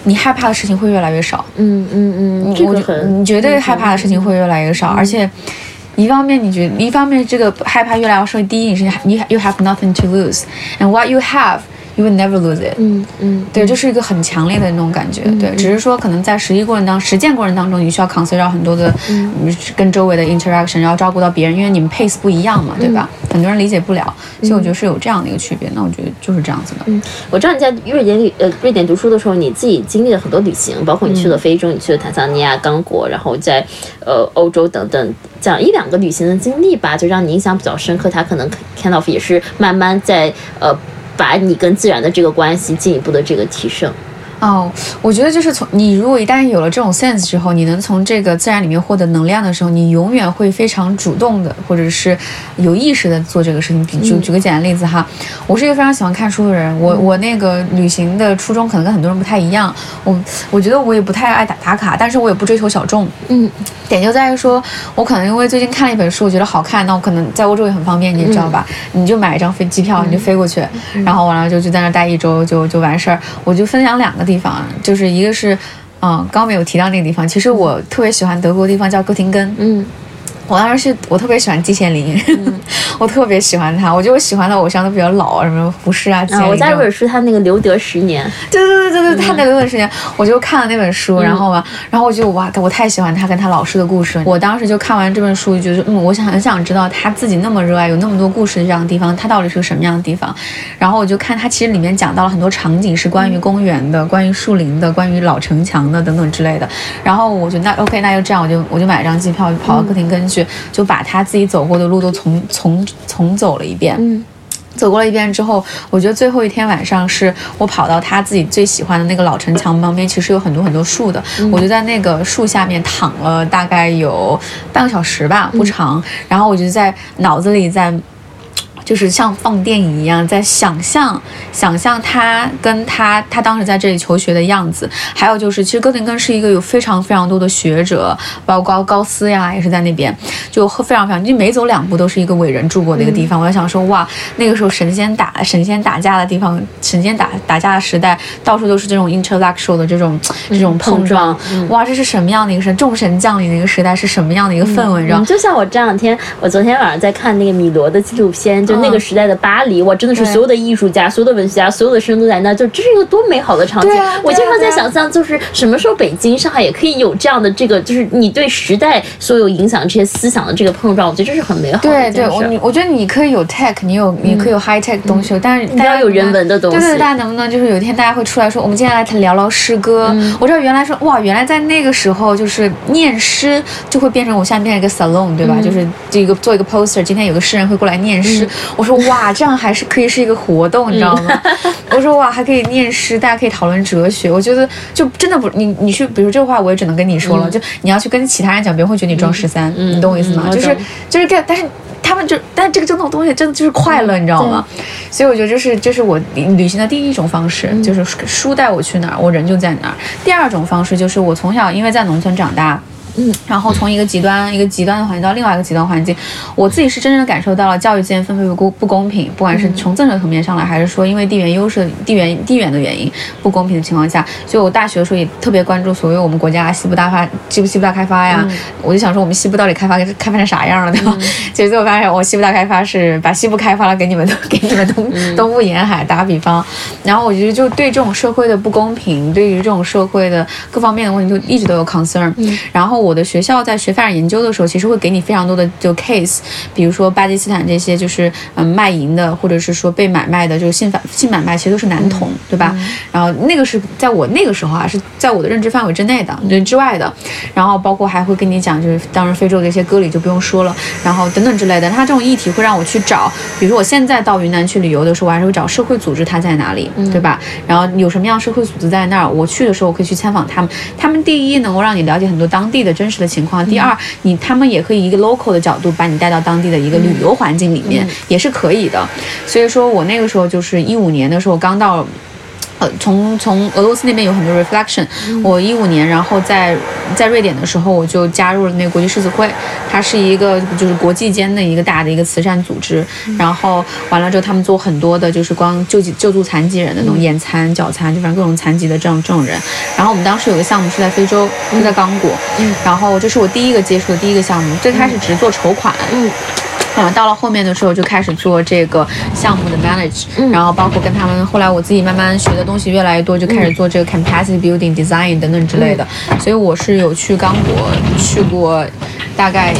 你害怕的事情会越来越少，嗯嗯嗯，这我觉个很你绝对害怕的事情会越来越少，而且一方面你觉一方面这个害怕越来越少，第一你是你 you have nothing to lose，and what you have you will never lose it。嗯嗯，对，就是一个很强烈的那种感觉。对，只是说可能在实际过程当实践过程当中，你需要 consider 很多的、嗯、跟周围的 interaction，然后照顾到别人，因为你们 pace 不一样嘛，对吧？很多人理解不了，所以我觉得是有这样的一个区别。那我觉得就是这样子的。嗯，我知道你在瑞典旅呃瑞典读书的时候，你自己经历了很多旅行，包括你去了非洲，你去了坦桑尼亚、刚果，然后在呃欧洲等等，讲一两个旅行的经历吧，就让你印象比较深刻。他可能 kind of 也是慢慢在呃。把你跟自然的这个关系进一步的这个提升。哦，我觉得就是从你如果一旦有了这种 sense 之后，你能从这个自然里面获得能量的时候，你永远会非常主动的，或者是有意识的做这个事情。比举举个简单例子哈，我是一个非常喜欢看书的人，我我那个旅行的初衷可能跟很多人不太一样，我我觉得我也不太爱打打卡，但是我也不追求小众。嗯，点就在于说，我可能因为最近看了一本书，我觉得好看，那我可能在欧洲也很方便，你也知道吧？你就买一张飞机票，你就飞过去，然后完了就就在那待一周，就就完事儿。我就分享两个。地方就是一个是，嗯，刚没有提到那个地方。其实我特别喜欢德国地方叫哥廷根，嗯，我当时是我特别喜欢季羡林，嗯、我特别喜欢他。我觉得我喜欢的偶像都比较老，什么胡适啊。啊，我家有本书，他那个留德十年，对对对对对，他那留德十年，我就看了那本书，然后吧，然后我就哇，我太喜欢他跟他老师的故事。我当时就看完这本书，就是嗯，我想很想知道他自己那么热爱，有那么多故事的这样的地方，他到底是个什么样的地方。然后我就看他其实里面讲到了很多场景，是关于公园的，关于树林的，关于老城墙的等等之类的。然后我就那 OK，那就这样，我就我就买了张机票，跑到哥廷根去，就把他自己走过的路都重重重走了一遍。嗯。走过了一遍之后，我觉得最后一天晚上是我跑到他自己最喜欢的那个老城墙旁边，其实有很多很多树的，嗯、我就在那个树下面躺了大概有半个小时吧，不长。嗯、然后我就在脑子里在就是像放电影一样，在想象想象他跟他他当时在这里求学的样子。还有就是，其实哥廷根是一个有非常非常多的学者，包括高斯呀，也是在那边，就非常非常，就每走两步都是一个伟人住过的一个地方。我在想说，哇，那个时候神仙打神仙打架的地方，神仙打打架的时代，到处都是这种 intellectual 的这种这种碰撞。哇，这是什么样的一个神？众神降临的一个时代？是什么样的一个氛围？你知道？就像我这两天，我昨天晚上在看那个米罗的纪录片，就那个时代的巴黎，哇，真的是所有的艺术家、所有的文学家、所有的诗人都在那，就这是一个多美好的场景。我经常在想象，就是什么时候北京、上海也可以有这样的这个，就是你对时代所有影响这些思想的这个碰撞，我觉得这是很美好的。对对，我我觉得你可以有 tech，你有你可以有 high tech 东西，但是你要有人文的东西。对对，大家能不能就是有一天大家会出来说，我们接下来聊聊诗歌？我知道原来说哇，原来在那个时候就是念诗就会变成我现在变成一个 salon，对吧？就是这个做一个 poster，今天有个诗人会过来念诗。我说哇，这样还是可以是一个活动，你知道吗？我说哇，还可以念诗，大家可以讨论哲学。我觉得就真的不，你你去，比如这话我也只能跟你说了，就你要去跟其他人讲，别人会觉得你装十三，你懂我意思吗？就是就是这，但是他们就，但这个这种东西真的就是快乐，你知道吗？所以我觉得这是这是我旅行的第一种方式，就是书带我去哪儿，我人就在哪儿。第二种方式就是我从小因为在农村长大。嗯，然后从一个极端一个极端的环境到另外一个极端环境，我自己是真正的感受到了教育资源分配不公不公平，不管是从政策层面上来，还是说因为地缘优势、地缘地缘的原因不公平的情况下，所以我大学的时候也特别关注所谓我们国家西部大发西部西部大开发呀，我就想说我们西部到底开发开发成啥样了，对吧？其实最后发现我西部大开发是把西部开发了给你们给你们东东部沿海打个比方，然后我觉得就对这种社会的不公平，对于这种社会的各方面的问题，就一直都有 concern，然后。我的学校在学发展研究的时候，其实会给你非常多的就 case，比如说巴基斯坦这些就是嗯卖淫的，或者是说被买卖的，就是性反性买卖，其实都是男童，对吧？然后那个是在我那个时候啊，是在我的认知范围之内的，对之外的。然后包括还会跟你讲，就是当然非洲的一些歌里就不用说了，然后等等之类的。他这种议题会让我去找，比如说我现在到云南去旅游的时候，我还是会找社会组织它在哪里，对吧？然后有什么样社会组织在那儿，我去的时候我可以去参访他们。他们第一能够让你了解很多当地的。真实的情况。第二，你他们也可以一个 local 的角度把你带到当地的一个旅游环境里面，也是可以的。所以说我那个时候就是一五年的时候刚到。呃，从从俄罗斯那边有很多 reflection。我一五年，然后在在瑞典的时候，我就加入了那个国际狮子会，它是一个就是国际间的一个大的一个慈善组织。然后完了之后，他们做很多的，就是光救济救助残疾人的那种眼残、脚残，就反正各种残疾的这种这种人。然后我们当时有个项目是在非洲，是在刚果。嗯。然后这是我第一个接触的第一个项目，最开始只是做筹款。嗯。嗯，到了后面的时候就开始做这个项目的 manage，然后包括跟他们，后来我自己慢慢学的东西越来越多，就开始做这个 capacity building design 等等之类的。所以我是有去刚果去过，大概。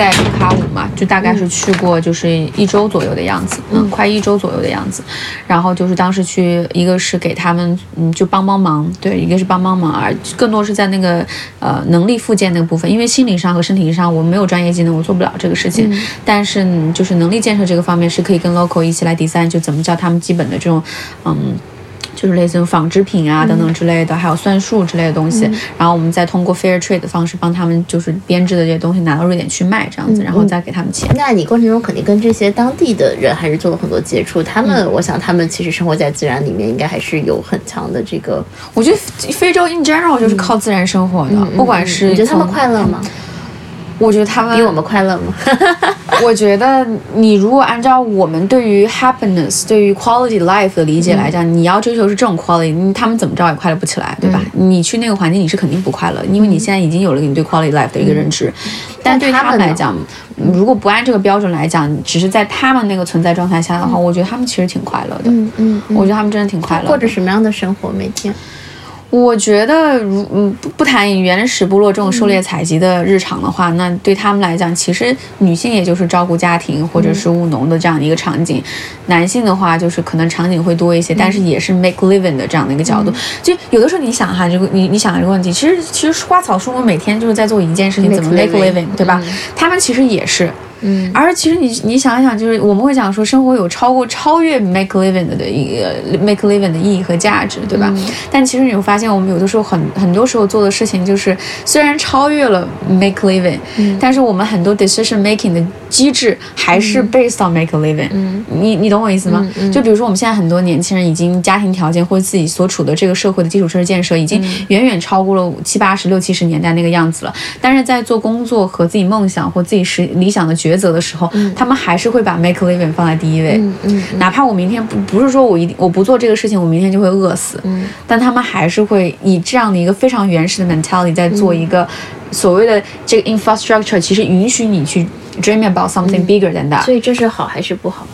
在卢卡五嘛，就大概是去过，就是一周左右的样子，嗯，快一周左右的样子。然后就是当时去，一个是给他们，嗯，就帮帮忙，对，一个是帮帮忙，而更多是在那个呃能力附件那个部分，因为心理上和身体上我没有专业技能，我做不了这个事情。但是就是能力建设这个方面是可以跟 local 一起来 design，就怎么教他们基本的这种，嗯。就是类似于纺织品啊等等之类的，还有算术之类的东西，然后我们再通过 fair trade 的方式帮他们就是编织的这些东西拿到瑞典去卖，这样子，然后再给他们钱。那你过程中肯定跟这些当地的人还是做了很多接触，他们，我想他们其实生活在自然里面，应该还是有很强的这个。我觉得非洲 in general 就是靠自然生活的，不管是你觉得他们快乐吗？我觉得他们比我们快乐吗？我觉得你如果按照我们对于 happiness、对于 quality life 的理解来讲，你要追求是这种 quality，他们怎么着也快乐不起来，对吧？你去那个环境，你是肯定不快乐，因为你现在已经有了你对 quality life 的一个认知。但对他们来讲，如果不按这个标准来讲，只是在他们那个存在状态下的话，我觉得他们其实挺快乐的。嗯嗯，我觉得他们真的挺快乐。过着什么样的生活每天？我觉得，如嗯不不谈原始部落这种狩猎采集的日常的话，那对他们来讲，其实女性也就是照顾家庭或者是务农的这样的一个场景，男性的话就是可能场景会多一些，但是也是 make living 的这样的一个角度。就有的时候你想哈，这个你你想一个问题，其实其实花草树木每天就是在做一件事情，怎么 make living，对吧？他们其实也是。嗯，而其实你你想一想，就是我们会讲说，生活有超过超越 make living 的一个 make living 的意义和价值，对吧？但其实你会发现，我们有的时候很很多时候做的事情，就是虽然超越了 make living，但是我们很多 decision making 的机制还是 based on make living。嗯，你你懂我意思吗？就比如说我们现在很多年轻人已经家庭条件或者自己所处的这个社会的基础设施建设已经远远超过了七八十六七十年代那个样子了，但是在做工作和自己梦想或自己实理想的抉择的时候，他们还是会把 make living 放在第一位。嗯嗯哪怕我明天不不是说我一定我不做这个事情，我明天就会饿死，嗯但他们还是会以这样的一个非常原始的 mentality 在做一个所谓的这个 infrastructure，其实允许你去 dream about something bigger than that。所以这是好还是不好？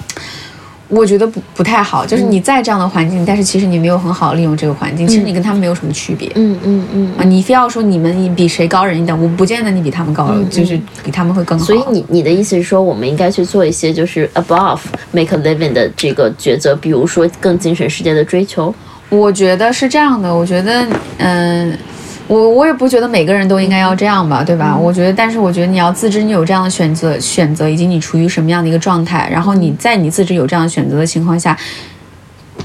我觉得不不太好，就是你在这样的环境，但是其实你没有很好地利用这个环境，其实你跟他们没有什么区别。嗯嗯嗯。啊，你非要说你们比谁高人一等，我不见得你比他们高，就是比他们会更好。所以你你的意思是说，我们应该去做一些就是 above make a living 的这个抉择，比如说更精神世界的追求。我觉得是这样的，我觉得，嗯，我我也不觉得每个人都应该要这样吧，对吧？我觉得，但是我觉得你要自知你有这样的选择，选择以及你处于什么样的一个状态，然后你在你自知有这样的选择的情况下，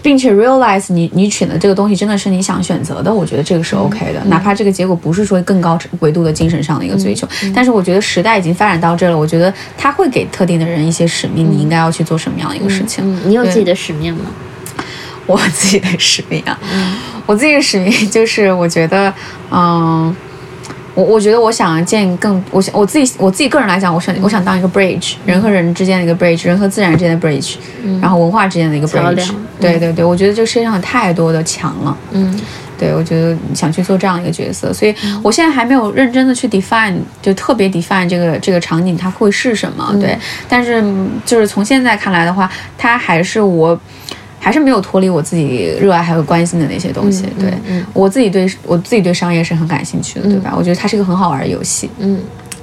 并且 realize 你你选的这个东西真的是你想选择的，我觉得这个是 OK 的，哪怕这个结果不是说更高维度的精神上的一个追求，但是我觉得时代已经发展到这了，我觉得他会给特定的人一些使命，你应该要去做什么样的一个事情。嗯，你有自己的使命吗？我 自己的使命啊，我自己的使命就是，我觉得，嗯，我我觉得我想建更，我想我自己我自己个人来讲，我想我想当一个 bridge，人和人之间的一个 bridge，人和自然之间的 bridge，、然后文化之间的一个 bridge 梁。对对对，我觉得这世界上有太多的墙了。嗯对，我觉得想去做这样一个角色，所以我现在还没有认真的去 define，就特别 define 这个这个场景它会是什么。对，但是嗯就是从现在看来的话，它还是我。还是没有脱离我自己热爱还有关心的那些东西。对、我自己对我自己对商业是很感兴趣的，对吧？我觉得它是一个很好玩的游戏。嗯，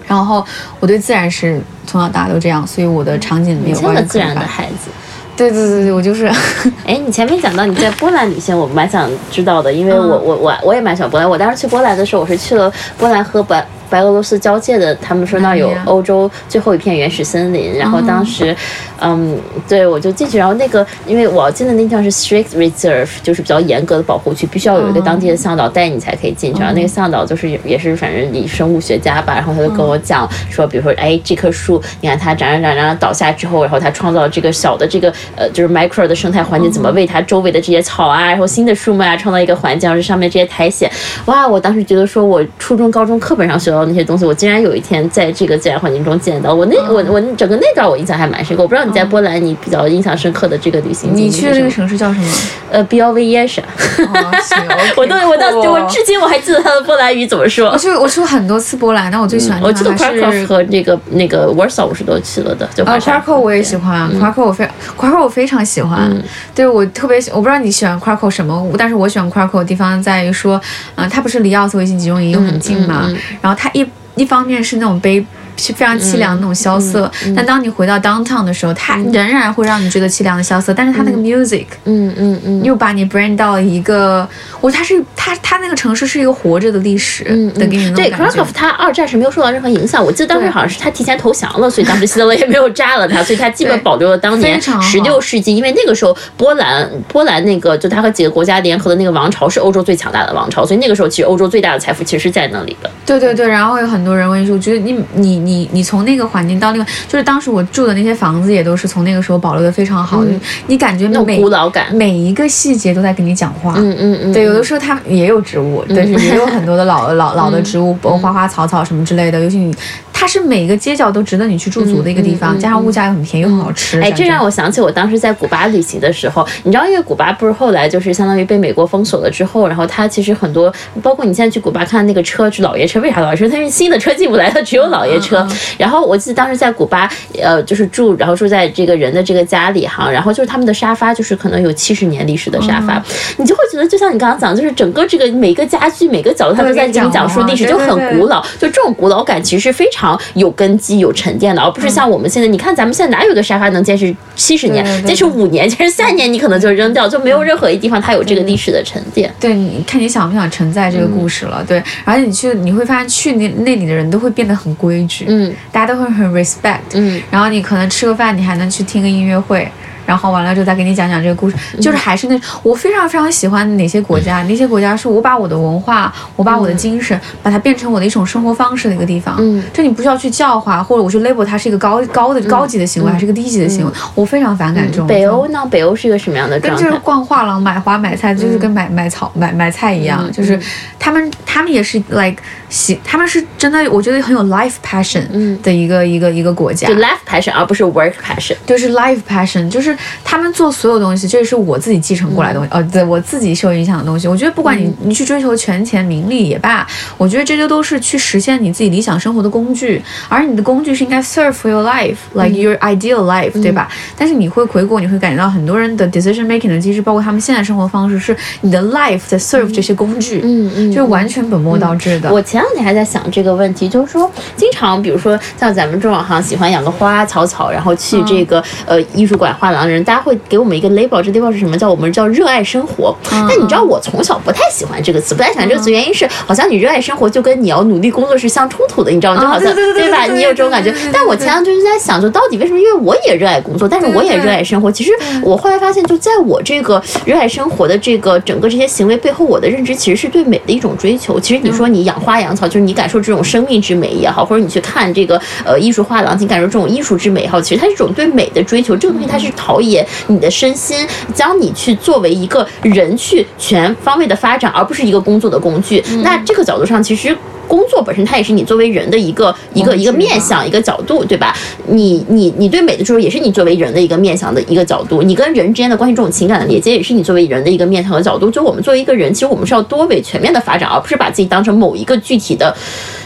然后我对自然是从小到大都这样，所以我的场景里面有关于像个自然的孩子。对对对对，我就是。哎，你前面讲到你在波兰旅行，我蛮想知道的，因为我我我我也蛮喜欢波兰。我当时去波兰的时候，我是去了波兰和白白俄罗斯交界的，他们说那儿有欧洲最后一片原始森林。然后当时，嗯，对我就进去，然后那个因为我进的那地方是 strict reserve，就是比较严格的保护区，必须要有一个当地的向导带你才可以进去。然后那个向导就是也也是反正以生物学家吧，然后他就跟我讲说，比如说哎这棵树，你看它长长长长倒下之后，然后它创造了这个小的这个呃就是 micro 的生态环境，怎么为它周围的这些草啊，然后新的树木啊创造一个环境，然后这上面这些苔藓，哇！我当时觉得说我初中、高中课本上学到的那些东西，我竟然有一天在这个自然环境中见到。我那我我整个那段我印象还蛮深刻。我不知道你在波兰你比较印象深刻的这个旅行经历你去的这个？城市叫什么？呃 b o v e 是，哦，行 我都我到我至今我还记得它的波兰语怎么说我。去我去过很多次波兰，但我最喜欢的我记得地是和那个那个 Warsaw 我是都去了的，就呃华沙。，Krakow 我也喜欢，Krakow 我非 Krakow 我非常喜欢，对我特别喜，我不知道你喜欢 Krakow 什么，但是我喜欢 Krakow 的地方在于说，嗯、它不是离奥斯维辛集中营又很近嘛，然后它一一方面是那种悲。是非常凄凉的那种萧瑟，但当你回到 downtown 的时候，它仍然会让你觉得凄凉的萧瑟，但是它那个 music，嗯嗯嗯，又把你 bring 到了一个，我它是它它那个城市是一个活着的历史的给你对种感觉 Krakow，。它二战是没有受到任何影响。我记得当时好像是他提前投降了，所以当时希特勒也没有炸了他，所以他基本保留了当年十六世纪，因为那个时候波兰波兰那个就他和几个国家联合的那个王朝是欧洲最强大的王朝，所以那个时候其实欧洲最大的财富其实是在那里的。对对对，然后有很多人问说，我觉得你你你你从那个环境到另外，就是当时我住的那些房子也都是从那个时候保留的非常好，就是你感觉那古老感每一个细节都在跟你讲话。嗯嗯嗯，对，有的时候它也有植物，但是也有很多的老老老的植物，包括花花草草什么之类的。尤其你，它是每个街角都值得你去驻足的一个地方，加上物价又很便宜又很好吃。哎，这让我我想起我当时在古巴旅行的时候，你知道，因为古巴不是后来就是相当于被美国封锁了之后，然后它其实很多，包括你现在去古巴看那个车是老爷车，为啥老爷车？它因为新的车进不来，它只有老爷车。然后我记得当时在古巴，呃，就是住，然后住在这个人的这个家里哈，然后就是他们的沙发就是可能有七十年历史的沙发，你就会觉得就像你刚刚讲，就是整个这个每个家具每个角落，它都在给你讲述历史，就很古老。就这种古老感其实是非常有根基、有沉淀的，而不是像我们现在，你看咱们现在哪有一个沙发能坚持七十年坚持五年，坚持三年，你可能就扔掉，就没有任何一地方它有这个历史的沉淀。对，你看你想不想承载这个故事了？对，而且你去你会发现去那那里的人都会变得很规矩，嗯，大家都会很 respect，嗯，然后你可能吃个饭，你还能去听个音乐会。然后完了之后再给你讲讲这个故事，就是还是那我非常非常喜欢哪些国家，那些国家是我把我的文化，我把我的精神，把它变成我的一种生活方式的一个地方。嗯，这你不需要去教化，或者我去 label 它是一个高高的高级的行为，还是一个低级的行为，我非常反感这种。北欧呢？北欧是一个什么样的状态？就是逛画廊、买花、买菜，就是跟买买草、买买菜一样，就是他们他们也是 like 喜，他们是真的，我觉得很有 life passion 的一个一个一个国家。就 life passion 而不是 work passion，就是 life passion，就是他们做所有东西，这是我自己继承过来的东西，呃，对我自己受影响的东西。我觉得不管你你去追求权钱名利也罢，我觉得这些都是去实现你自己理想生活的工具，而你的工具是应该 serve for your life，like your ideal life，对吧？但是你会回国，你会感觉到很多人的 decision making 的机制，包括他们现在生活方式，是你的 life 在 serve 这些工具，嗯嗯，就是完全本末倒置的。我前两天还在想这个问题，就是说，经常比如说像咱们这种哈，喜欢养个花草草，然后去这个呃艺术馆、画廊的人，大家会给我们一个 label，这 label 是什么？叫我们叫热爱生活。但你知道，我从小不太喜欢这个词，不太喜欢这个词，原因是好像你热爱生活就跟你要努力工作是相冲突的，你知道吗？就好像对吧？你有这种感觉。但我前两天就是在想，就到底为什么？因为我也热爱工作，但是我也热爱生活。其实我后来发现，就在我这个热爱生活的这个整个这些行为背后，我的认知其实是对美的一种追求。其实你说你养花养草，就是你感受这种生命之美也好，或者你去看这个呃艺术画廊，你感受这种艺术之美也好，其实它是一种对美的追求。这个东西它是陶冶你的身心，将你去作为一个人去全方位的发展，而不是一个工作的工具。那这个角度上，其实。工作本身，它也是你作为人的一个一个一个面向一个角度，对吧？你你你对美的追求，也是你作为人的一个面向的一个角度。你跟人之间的关系，这种情感的连接，也是你作为人的一个面向和角度。就我们作为一个人，其实我们是要多维全面的发展，而不是把自己当成某一个具体的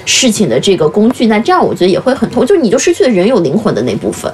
事情的这个工具。那这样我觉得也会很痛，就你就失去了人有灵魂的那部分。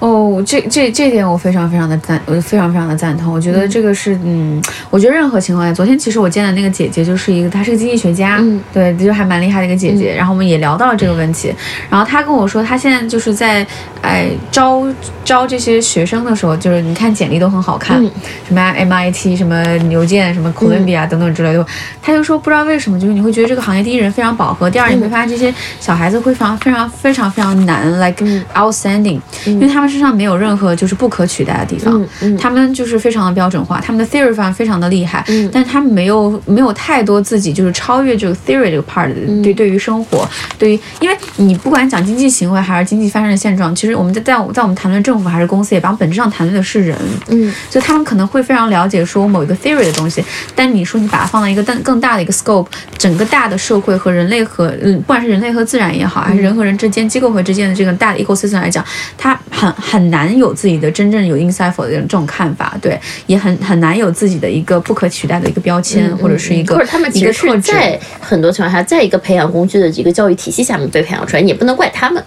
哦，这这这点我非常非常的赞，我非常非常的赞同。我觉得这个是，嗯，我觉得任何情况下，昨天其实我见的那个姐姐就是一个，她是个经济学家，嗯，对，就还蛮厉害的一个姐姐。然后我们也聊到了这个问题，然后她跟我说，她现在就是在，哎，招招这些学生的时候，就是你看简历都很好看，什么 MIT，什么牛剑，什么哥伦比亚等等之类的。她就说不知道为什么，就是你会觉得这个行业第一人非常饱和，第二你会发现这些小孩子会非常非常非常非常难，like outstanding，因为他们。身上没有任何就是不可取代的地方，他们就是非常的标准化，他们的 theory 方非常的厉害，但他们没有没有太多自己就是超越这个 theory 这个 part 对对于生活，对于因为你不管讲经济行为还是经济发生的现状，其实我们在在在我们谈论政府还是公司，也把本质上谈论的是人，嗯，所以他们可能会非常了解说某一个 theory 的东西，但你说你把它放到一个更更大的一个 scope，整个大的社会和人类和嗯不管是人类和自然也好，还是人和人之间、机构和之间的这个大的 ecosystem 来讲，它很。很难有自己的真正有 insightful 的这种看法，对，也很很难有自己的一个不可取代的一个标签，或者是一个或者他们其实是在很多情况下，在一个培养工具的一个教育体系下面被培养出来，你也不能怪他们。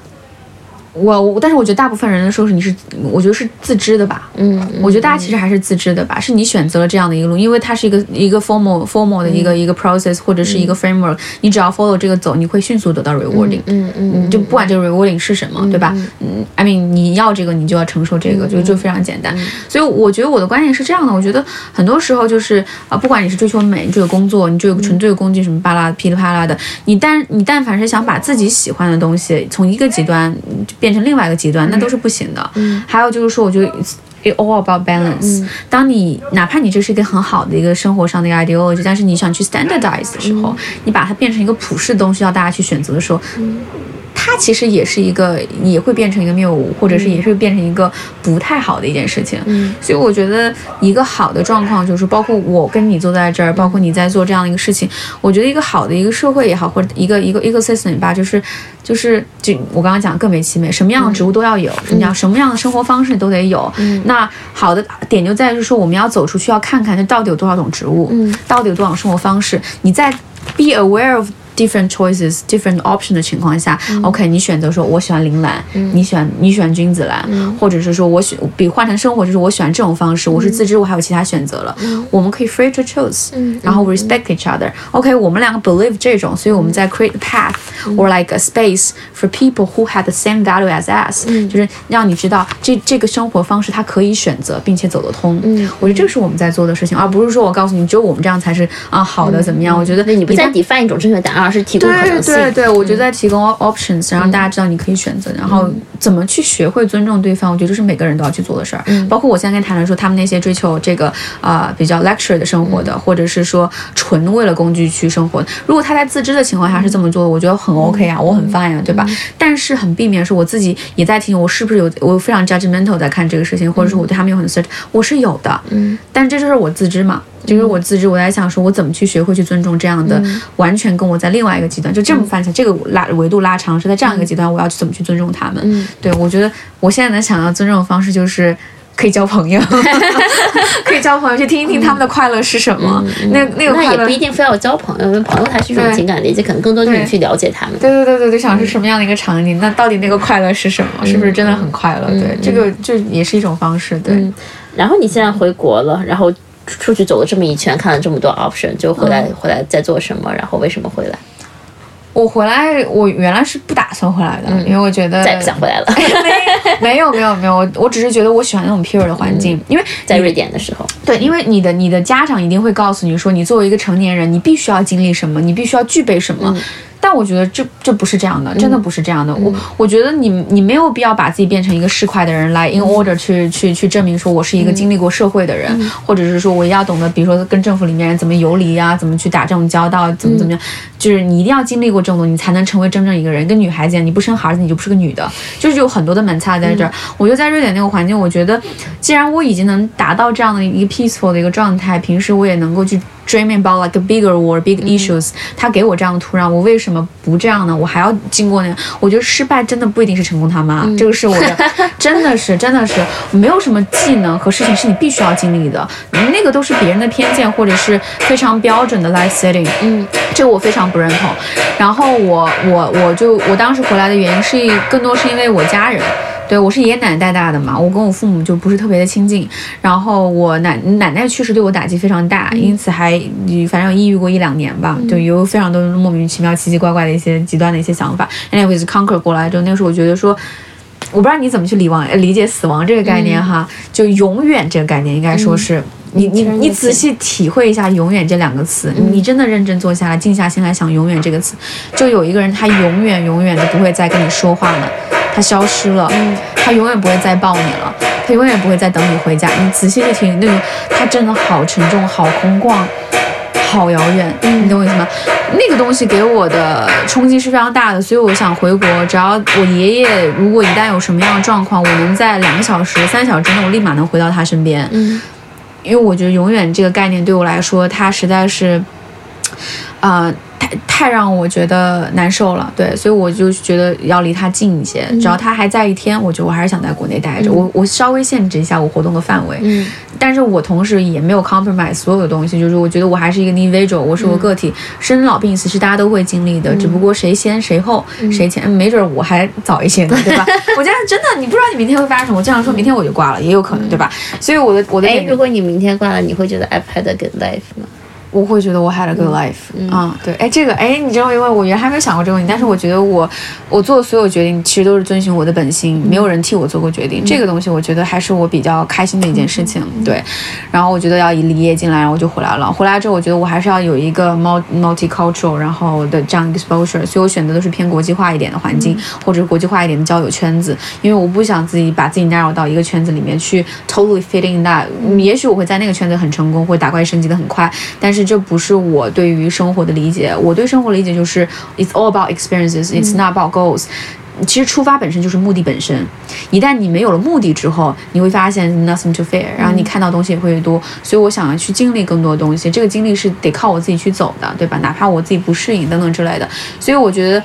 我，但是我觉得大部分人的时候是你是，我觉得是自知的吧。嗯，我觉得大家其实还是自知的吧，是你选择了这样的一个路，因为它是一个一个 formal formal 的一个一个 process 或者是一个 framework，你只要 follow 这个走，你会迅速得到 rewarding。嗯嗯，就不管这个 rewarding 是什么，对吧？嗯，I mean 你要这个，你就要承受这个，就就非常简单。所以我觉得我的观点是这样的，我觉得很多时候就是啊，不管你是追求美，你追求工作，你追求纯粹的工具，什么巴拉噼里啪啦的，你但你但凡是想把自己喜欢的东西从一个极端变成另外一个极端。那都是不行的。嗯，还有就是说，我觉得 it all about balance。当你哪怕你这是一个很好的一个生活上的一个 ideology，但是你想去 standardize 的时候，你把它变成一个普世的东西，要大家去选择的时候，它其实也是一个，也会变成一个谬误，或者是也是变成一个不太好的一件事情。嗯，所以我觉得一个好的状况就是，包括我跟你坐在这儿，包括你在做这样的一个事情，我觉得一个好的一个社会也好，或者一个一个 ecosystem 吧，就是就是就我刚刚讲更美其美，什么样的植物都要有，什么样什么样的生活方式都得有。那好的点就在于说，我们要走出去，要看看这到底有多少种植物，嗯，到底有多少生活方式，你在 be aware of。Different choices, different option 的情况下，OK，你选择说我喜欢铃兰，你喜欢你喜欢君子兰，或者是说我选比换成生活，就是我喜欢这种方式，我是自知，我还有其他选择了，我们可以 free to choose，然后 respect each other。OK，我们两个 believe 这种，所以我们在 create a path or like a space for people who have the same value as us，就是让你知道这这个生活方式它可以选择并且走得通。我觉得这是我们在做的事情，而不是说我告诉你只有我们这样才是啊好的怎么样？我觉得你不再 define 一种正确答案。而是提供可能性。对对对，我觉得在提供 options，让大家知道你可以选择，然后怎么去学会尊重对方，我觉得这是每个人都要去做的事儿。包括我现在跟谈论说，他们那些追求这个啊比较 lecture 的生活的，或者是说纯为了工具去生活，如果他在自知的情况下是这么做的，我觉得很 OK 啊，我很 fine 啊，对吧？但是很避免是我自己也在提醒我是不是有我非常 judgmental 在看这个事情，或者是我对他们有很 certain，我是有的，嗯，但这就是我自知嘛。就是我自知，我在想说，我怎么去学会去尊重这样的，完全跟我在另外一个极端，就这么翻起来，这个拉维度拉长是在这样一个极端，我要去怎么去尊重他们？对我觉得我现在能想到尊重的方式就是可以交朋友，可以交朋友，去听一听他们的快乐是什么。那那个那也不一定非要交朋友，因为朋友他是一种情感连接，可能更多就是你去了解他们。对对对对对，想是什么样的一个场景？那到底那个快乐是什么？是不是真的很快乐？对，这个就也是一种方式。对。然后你现在回国了，然后。出去走了这么一圈，看了这么多 option，就回来回来在做什么？然后为什么回来？我回来，我原来是不打算回来的，因为我觉得再也不想回来了。没有没有没有，我我只是觉得我喜欢那种 pure 的环境，因为在瑞典的时候，对，因为你的你的家长一定会告诉你说，你作为一个成年人，你必须要经历什么，你必须要具备什么。但我觉得这这不是这样的，真的不是这样的。我我觉得你你没有必要把自己变成一个市侩的人来，in order 去去去证明说我是一个经历过社会的人，或者是说我要懂得，比如说跟政府里面人怎么游离啊，怎么去打这种交道，怎么怎么样，就是你一定要经历过这种东西，你才能成为真正一个人。跟女孩子一样，你不生孩子你就不是个女的，就是有很多的门差在这儿。我觉得在瑞典那个环境，我觉得既然我已经能达到这样的一个 peaceful 的一个状态，平时我也能够去。Dreaming about like a bigger world, big issues，他给我这样的土壤，我为什么不这样呢？我还要经过那？我觉得失败真的不一定是成功，他妈，这个是我的，真的是，真的是没有什么技能和事情是你必须要经历的，那个都是别人的偏见或者是非常标准的 life setting，嗯，这个我非常不认同。然后我我我就我当时回来的原因是更多是因为我家人。对，我是爷爷奶奶带大的嘛，我跟我父母就不是特别的亲近。然后我奶奶奶去世对我打击非常大，因此还反正抑郁过一两年吧，就有非常多莫名其妙、奇奇怪怪的一些极端的一些想法。Anyways conquer 过来之后，那个时候我觉得说，我不知道你怎么去理亡理解死亡这个概念哈，就永远这个概念应该说是你你你仔细体会一下“永远”这两个词，你真的认真坐下来静下心来想“永远”这个词，就有一个人他永远永远都不会再跟你说话了。他消失了，他永远不会再抱你了，他永远不会再等你回家。你仔细去听，那个他真的好沉重，好空旷，好遥远。你懂我意思吗？那个东西给我的冲击是非常大的，所以我想回国。只要我爷爷如果一旦有什么样的状况，我能在两个小时、三小时之内，我立马能回到他身边。嗯，因为我觉得永远这个概念对我来说，它实在是，啊。太让我觉得难受了，对，所以我就觉得要离他近一些。只要他还在一天，我觉得我还是想在国内待着。我我稍微限制一下我活动的范围，嗯，但是我同时也没有 compromise 所有的东西，就是我觉得我还是一个 individual，我是个个体，生老病死是大家都会经历的，只不过谁先谁后谁前，没准我还早一些呢，对吧？我这样真的，你不知道你明天会发生什么，我这样说明天我就挂了，也有可能，对吧？所以我的我的，哎，如果你明天挂了，你会觉得 I've had a good life 吗？我会觉得我 had a good life 嗯，对，哎，这个，哎，你知道，因为我原来还没有想过这个问题，但是我觉得我，我做的所有决定其实都是遵循我的本心，没有人替我做过决定，这个东西我觉得还是我比较开心的一件事情，对。然后我觉得要以离业进来，然后我就回来了。回来之后，我觉得我还是要有一个 multicultural，然后的这样 exposure，所以我选择的是偏国际化一点的环境，或者国际化一点的交友圈子，因为我不想自己把自己纳入到一个圈子里面去 totally fitting that。也许我会在那个圈子很成功，会打怪升级的很快，但是。这不是我对于生活的理解，我对生活理解就是，it's all about experiences，it's not about goals。其实出发本身就是目的本身，一旦你没有了目的之后，你会发现 nothing to fear，然后你看到东西也会多。所以我想要去经历更多的东西，这个经历是得靠我自己去走的，对吧？哪怕我自己不适应等等之类的。所以我觉得。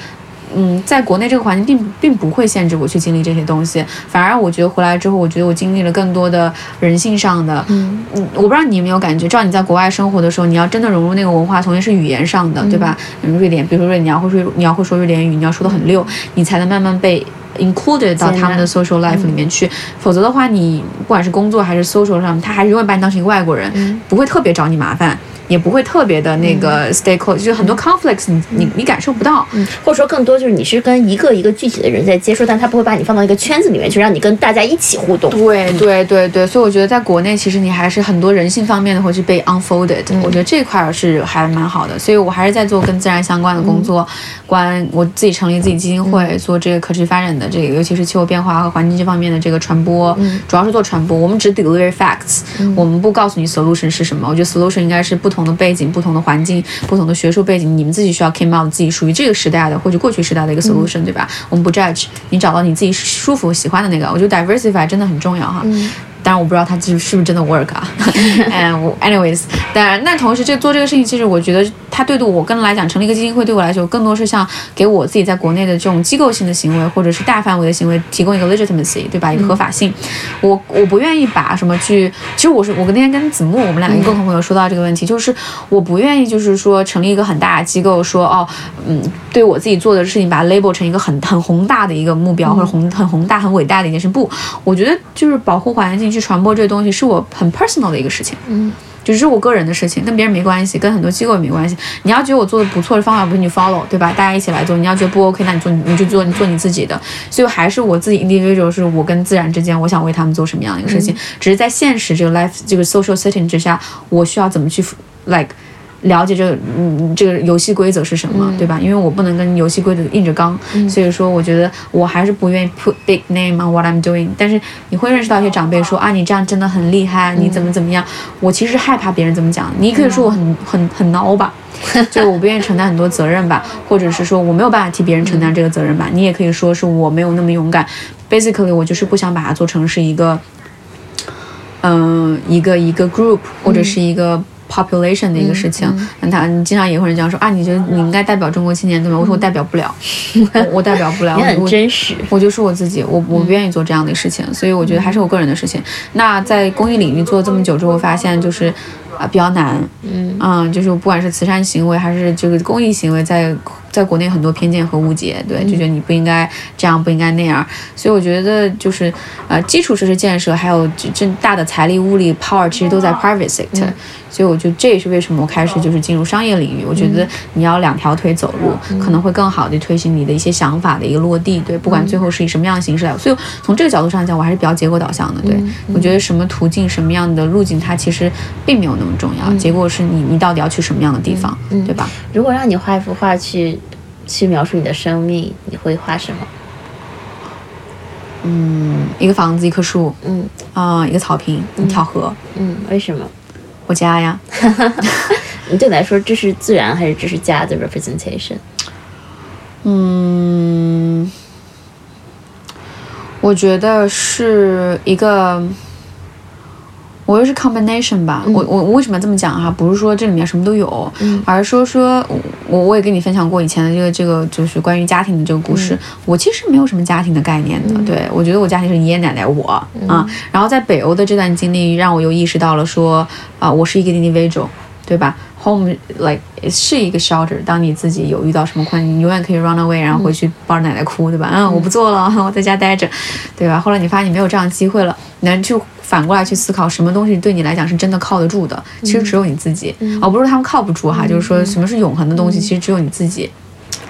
嗯，在国内这个环境并并不会限制我去经历这些东西，反而我觉得回来之后，我觉得我经历了更多的人性上的。嗯，我不知道你有没有感觉，知道你在国外生活的时候，你要真的融入那个文化，首先是语言上的，对吧？嗯瑞典，比如说瑞典，你要会说你要会说瑞典语，你要说的很溜，你才能慢慢被 included 到他们的 social life 里面去。否则的话，你不管是工作还是 social 上，他还是永远把你当成一个外国人，不会特别找你麻烦。也不会特别的那个 stay close，就是很多 conflicts 你你你感受不到。或者说更多就是你是跟一个一个具体的人在接触，但他不会把你放到一个圈子里面去，让你跟大家一起互动。对对对对，所以我觉得在国内其实你还是很多人性方面的会是被 unfolded，、我觉得这块儿是还蛮好的，所以我还是在做跟自然相关的工作，关我自己成立自己基金会，做这个可持续发展的这个，尤其是气候变化和环境这方面的这个传播，主要是做传播，我们只 deliver facts，、我们不告诉你 solution 是什么，我觉得 solution 应该是不同的背景、不同的环境、不同的学术背景，你们自己需要 came out 自己属于这个时代的或者过去时代的一个 solution，、对吧？我们不 judge，你找到你自己舒服喜欢的那个，我觉得 diversify 真的很重要哈。当然我不知道它是是不是真的 work 啊。嗯，我 anyways，当然，那同时这做这个事情，其实我觉得他对我跟来讲，成立一个基金会对我来说，更多是像给我自己在国内的这种机构性的行为，或者是大范围的行为提供一个 legitimacy，对吧？一个合法性。我我不愿意把什么去，其实我是我那天跟子木我们两个共同朋友说到这个问题，就是我不愿意就是说成立一个很大的机构，说哦，嗯，对我自己做的事情把它 label 成一个很很宏大的一个目标，或者宏很宏大很伟大的一件事。不，我觉得就是保护环境去传播这个东西是我很 personal 的一个事情。嗯。就是我个人的事情，跟别人没关系，跟很多机构也没关系。你要觉得我做的不错的方法，不是你 follow，对吧？大家一起来做。你要觉得不 OK，那你做你就做你做你自己的。所以还是我自己 individual，是我跟自然之间，我想为他们做什么样的一个事情。只是在现实这个 life 这个 social setting 之下，我需要怎么去 like 了解这个嗯这个游戏规则是什么，对吧？因为我不能跟游戏规则硬着刚，所以说我觉得我还是不愿意 put big name on what I'm doing。但是你会认识到一些长辈说啊，你这样真的很厉害，你怎么怎么样？我其实害怕别人怎么讲，你可以说我很很很孬吧。就我不愿意承担很多责任吧，或者是说我没有办法替别人承担这个责任吧。你也可以说是我没有那么勇敢。Basically，我就是不想把它做成是一个，嗯、一个一个 group 或者是一个 population 的一个事情。那他你经常也会有人讲说啊，你觉得你应该代表中国青年对吗？我说我代表不了，我我代表不了，你很我真实。我就是我自己，我我不愿意做这样的事情，所以我觉得还是我个人的事情。那在公益领域做这么久之后，发现就是啊、比较难，嗯就是不管是慈善行为还是这个公益行为，在在国内很多偏见和误解，对，就觉得你不应该这样，不应该那样。所以我觉得就是呃，基础设施建设还有这这大的财力、物力、power，其实都在 private sector。所以我觉得这也是为什么我开始就是进入商业领域。我觉得你要两条腿走路，可能会更好的推行你的一些想法的一个落地。对，不管最后是以什么样的形式来，所以从这个角度上讲，我还是比较结果导向的。对，我觉得什么途径、什么样的路径，它其实并没有那么重要，结果是你你到底要去什么样的地方，对吧？如果让你画一幅画去去描述你的生命，你会画什么？嗯一个房子，一棵树，嗯啊、一个草坪，一条河，嗯，为什么？我家呀。你对你来说，这是自然还是这是家的 representation？嗯，我觉得是一个，我又是 combination 吧。我我我为什么这么讲哈？不是说这里面什么都有，而是说说我我也跟你分享过以前的这个这个就是关于家庭的这个故事。我其实没有什么家庭的概念的，对我觉得我家庭是爷爷奶奶我啊。然后在北欧的这段经历，让我又意识到了说啊、我是一个 individual，对吧？Home like 是一个 shelter。当你自己有遇到什么困难，你永远可以 run away，然后回去抱着奶奶哭，对吧？嗯，我不做了，我在家待着，对吧？后来你发现你没有这样的机会了，你能去反过来去思考，什么东西对你来讲是真的靠得住的？其实只有你自己，而、不是他们靠不住哈，就是说什么是永恒的东西，其实只有你自己。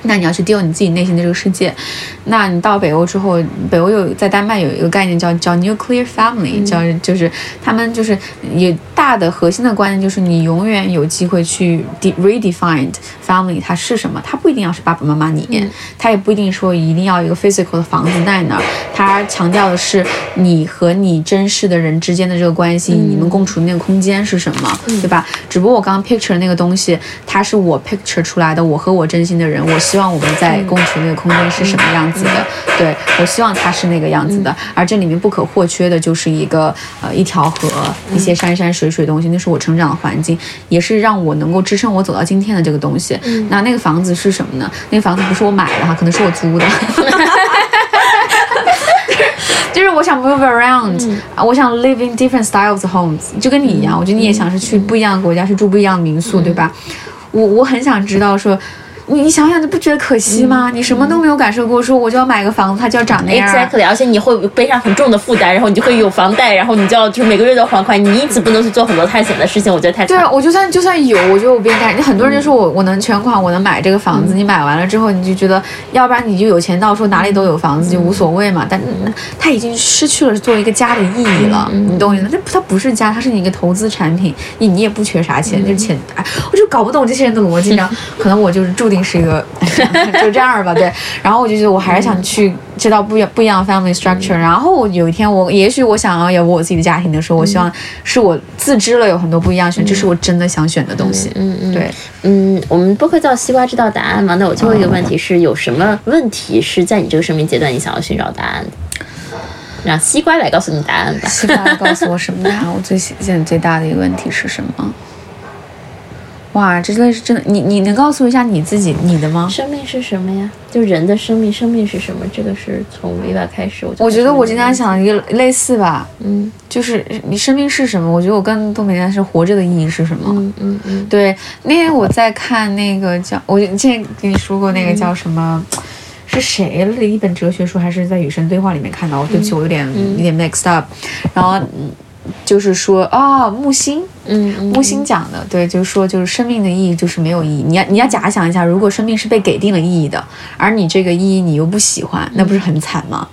那你要去 deal 你自己内心的这个世界。那你到北欧之后，北欧有在丹麦有一个概念叫叫 nuclear family，、叫就是他们就是有大的核心的观念就是你永远有机会去 de redefined family 它是什么，它不一定要是爸爸妈妈你，它也不一定说一定要一个 physical 的房子在那儿，它强调的是你和你珍视的人之间的这个关系，你们共处的那个空间是什么，对吧？只不过我刚刚 picture 那个东西，它是我 picture 出来的，我和我真心的人，我希望我们在共处的那个空间是什么样子的，对我希望它是那个样子的，而这里面不可或缺的就是一个呃一条河，一些山山水水的东西，那是我成长的环境，也是让我能够支撑我走到今天的这个东西。那那个房子是什么呢？那个房子不是我买的哈，可能是我租的。就是我想 move around，、啊，我想 live in different styles of homes，就跟你一样，我觉得你也想是去不一样的国家，去住不一样的民宿，对吧？我我很想知道说，你你想想，你不觉得可惜吗？你什么都没有感受过，说我就要买个房子，它就要长那样。Exactly，而且你会背上很重的负担，然后你就会有房贷，然后你就要就是每个月都还款，你一直不能去做很多探险的事情，我觉得太。对啊，我就算就算有，我觉得我不应该。很多人就说我我能全款，我能买这个房子。你买完了之后，你就觉得，要不然你就有钱到说哪里都有房子就无所谓嘛。但它已经失去了做一个家的意义了，你懂我意思？这它不是家，它是你一个投资产品，你你也不缺啥钱，就是钱。哎，我就搞不懂这些人的逻辑，然后 可能我就是注定是一个 就这样吧，对。然后我就觉得我还是想去知道不一样不一样的 family structure。然后有一天我也许我想要有我自己的家庭的时候，我希望是我自知了有很多不一样选，这是我真的想选的东西。嗯嗯，对。嗯，我们播客叫西瓜知道答案嘛？那我最后一个问题是，有什么问题是在你这个生命阶段你想要寻找答案的？让西瓜来告诉你答案吧。西瓜告诉我什么呀？我最现在最大的一个问题是什么？哇，这真的是真的，你你能告诉我一下你自己你的吗？生命是什么呀？就人的生命，生命是什么？这个是从 Viva 开始，我就我觉得我今天想一个类似吧，嗯就是你生命是什么？我觉得我跟杜美丹是活着的意义是什么？嗯嗯嗯对，那天我在看那个叫，我之前跟你说过那个叫什么，是谁的一本哲学书，还是在与神对话里面看到？对不起，我有点、有点 mixed up。然后嗯就是说啊，木星，嗯嗯木星讲的，对，就是说就是生命的意义就是没有意义。你要你要假想一下，如果生命是被给定了意义的，而你这个意义你又不喜欢，那不是很惨吗？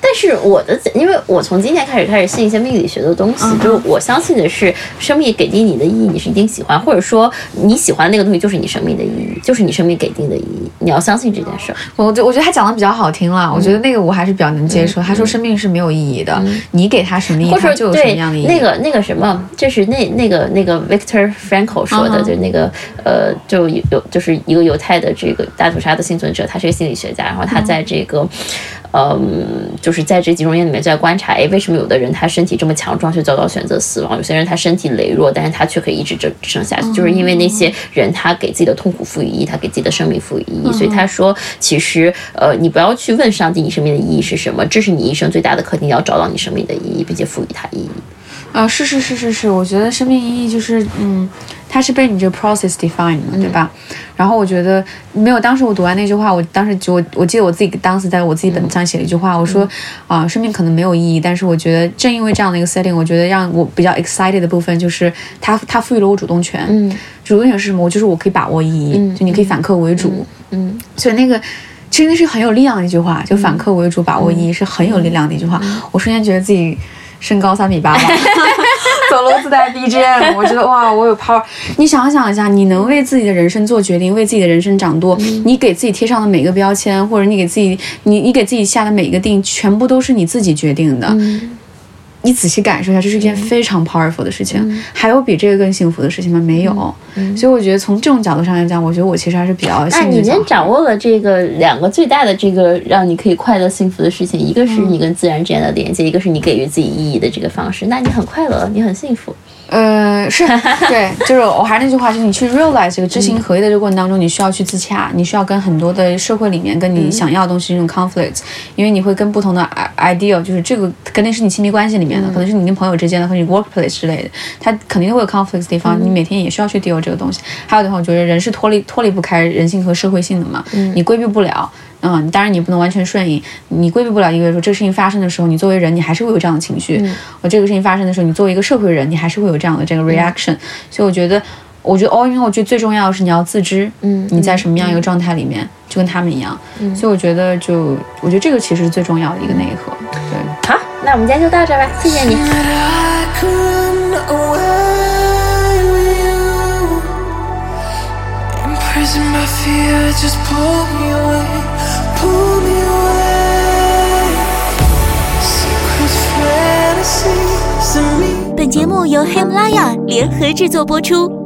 但是我的，因为我从今天开始开始信一些命理学的东西，就是我相信的是，生命给定你的意义，你是一定喜欢，或者说你喜欢那个东西就是你生命的意义，就是你生命给定的意义，你要相信这件事儿。我觉我觉得他讲的比较好听了，我觉得那个我还是比较能接受。他说生命是没有意义的，你给他什么意义，或者他就有什么对样的意义。那个那个什么，就是那那个那个 Victor Frankl 说的，嗯就是那个呃，就有有就是一个犹太的这个大屠杀的幸存者，他是一个心理学家，然后他在这个。嗯，就是在这几种烟里面在观察，哎，为什么有的人他身体这么强壮却早早选择死亡，有些人他身体羸弱，但是他却可以一直支支撑下去，就是因为那些人他给自己的痛苦赋予意义，他给自己的生命赋予意义，所以他说，其实呃，你不要去问上帝你生命的意义是什么，这是你一生最大的课题，你要找到你生命的意义，并且赋予它意义。啊，是是是是是，我觉得生命意义就是，嗯，它是被你这个 process define 的，对吧？然后我觉得没有，当时我读完那句话，我当时就我我记得我自己当时在我自己本上写了一句话，我说啊、生命可能没有意义，但是我觉得正因为这样的一个 setting，我觉得让我比较 excited 的部分就是它它赋予了我主动权。嗯主动权是什么？我就是我可以把握意义，嗯就你可以反客为主。嗯所以那个其实那是很有力量的一句话，就反客为主，把握意义是很有力量的一句话。我瞬间觉得自己身高三米八吧，走路自带 BGM，我觉得哇，我有 power。你想想一下，你能为自己的人生做决定，为自己的人生掌舵，你给自己贴上的每个标签，或者你给自己你你给自己下的每一个定，全部都是你自己决定的。你仔细感受一下，这是一件非常 powerful 的事情。还有比这个更幸福的事情吗？没有。所以我觉得从这种角度上来讲，我觉得我其实还是比较那幸运那。你先掌握了这个两个最大的这个让你可以快乐幸福的事情，一个是你跟自然之间的连接，一个是你给予自己意义的这个方式。那你很快乐，你很幸福。呃，是 对，就是我还是那句话，就是你去 realize 这个知行合一的这个过程当中，你需要去自洽，你需要跟很多的社会里面跟你想要的东西这种 conflict，因为你会跟不同的 idea，就是这个肯定是你亲密关系里面的，可能是你跟朋友之间的，或者你 workplace 之类的，它肯定会有 conflict 的地方，你每天也需要去 deal 这个东西。还有的话，我觉得人是脱离脱离不开人性和社会性的嘛，你规避不了。嗯，当然你不能完全顺应，你规避不了一个说这个事情发生的时候，你作为人你还是会有这样的情绪。我这个事情发生的时候，你作为一个社会人，你还是会有这样的这个 reaction。所以我觉得，我觉得 all in all，我觉得最重要的是你要自知，嗯你在什么样一个状态里面，就跟他们一样。所以我觉得就，我觉得这个其实是最重要的一个内核。对，好，那我们今天就到这儿吧，谢谢你。I couldn't away you. Imprison my fear, just pull me away, 本节目由喜马拉雅联合制作播出，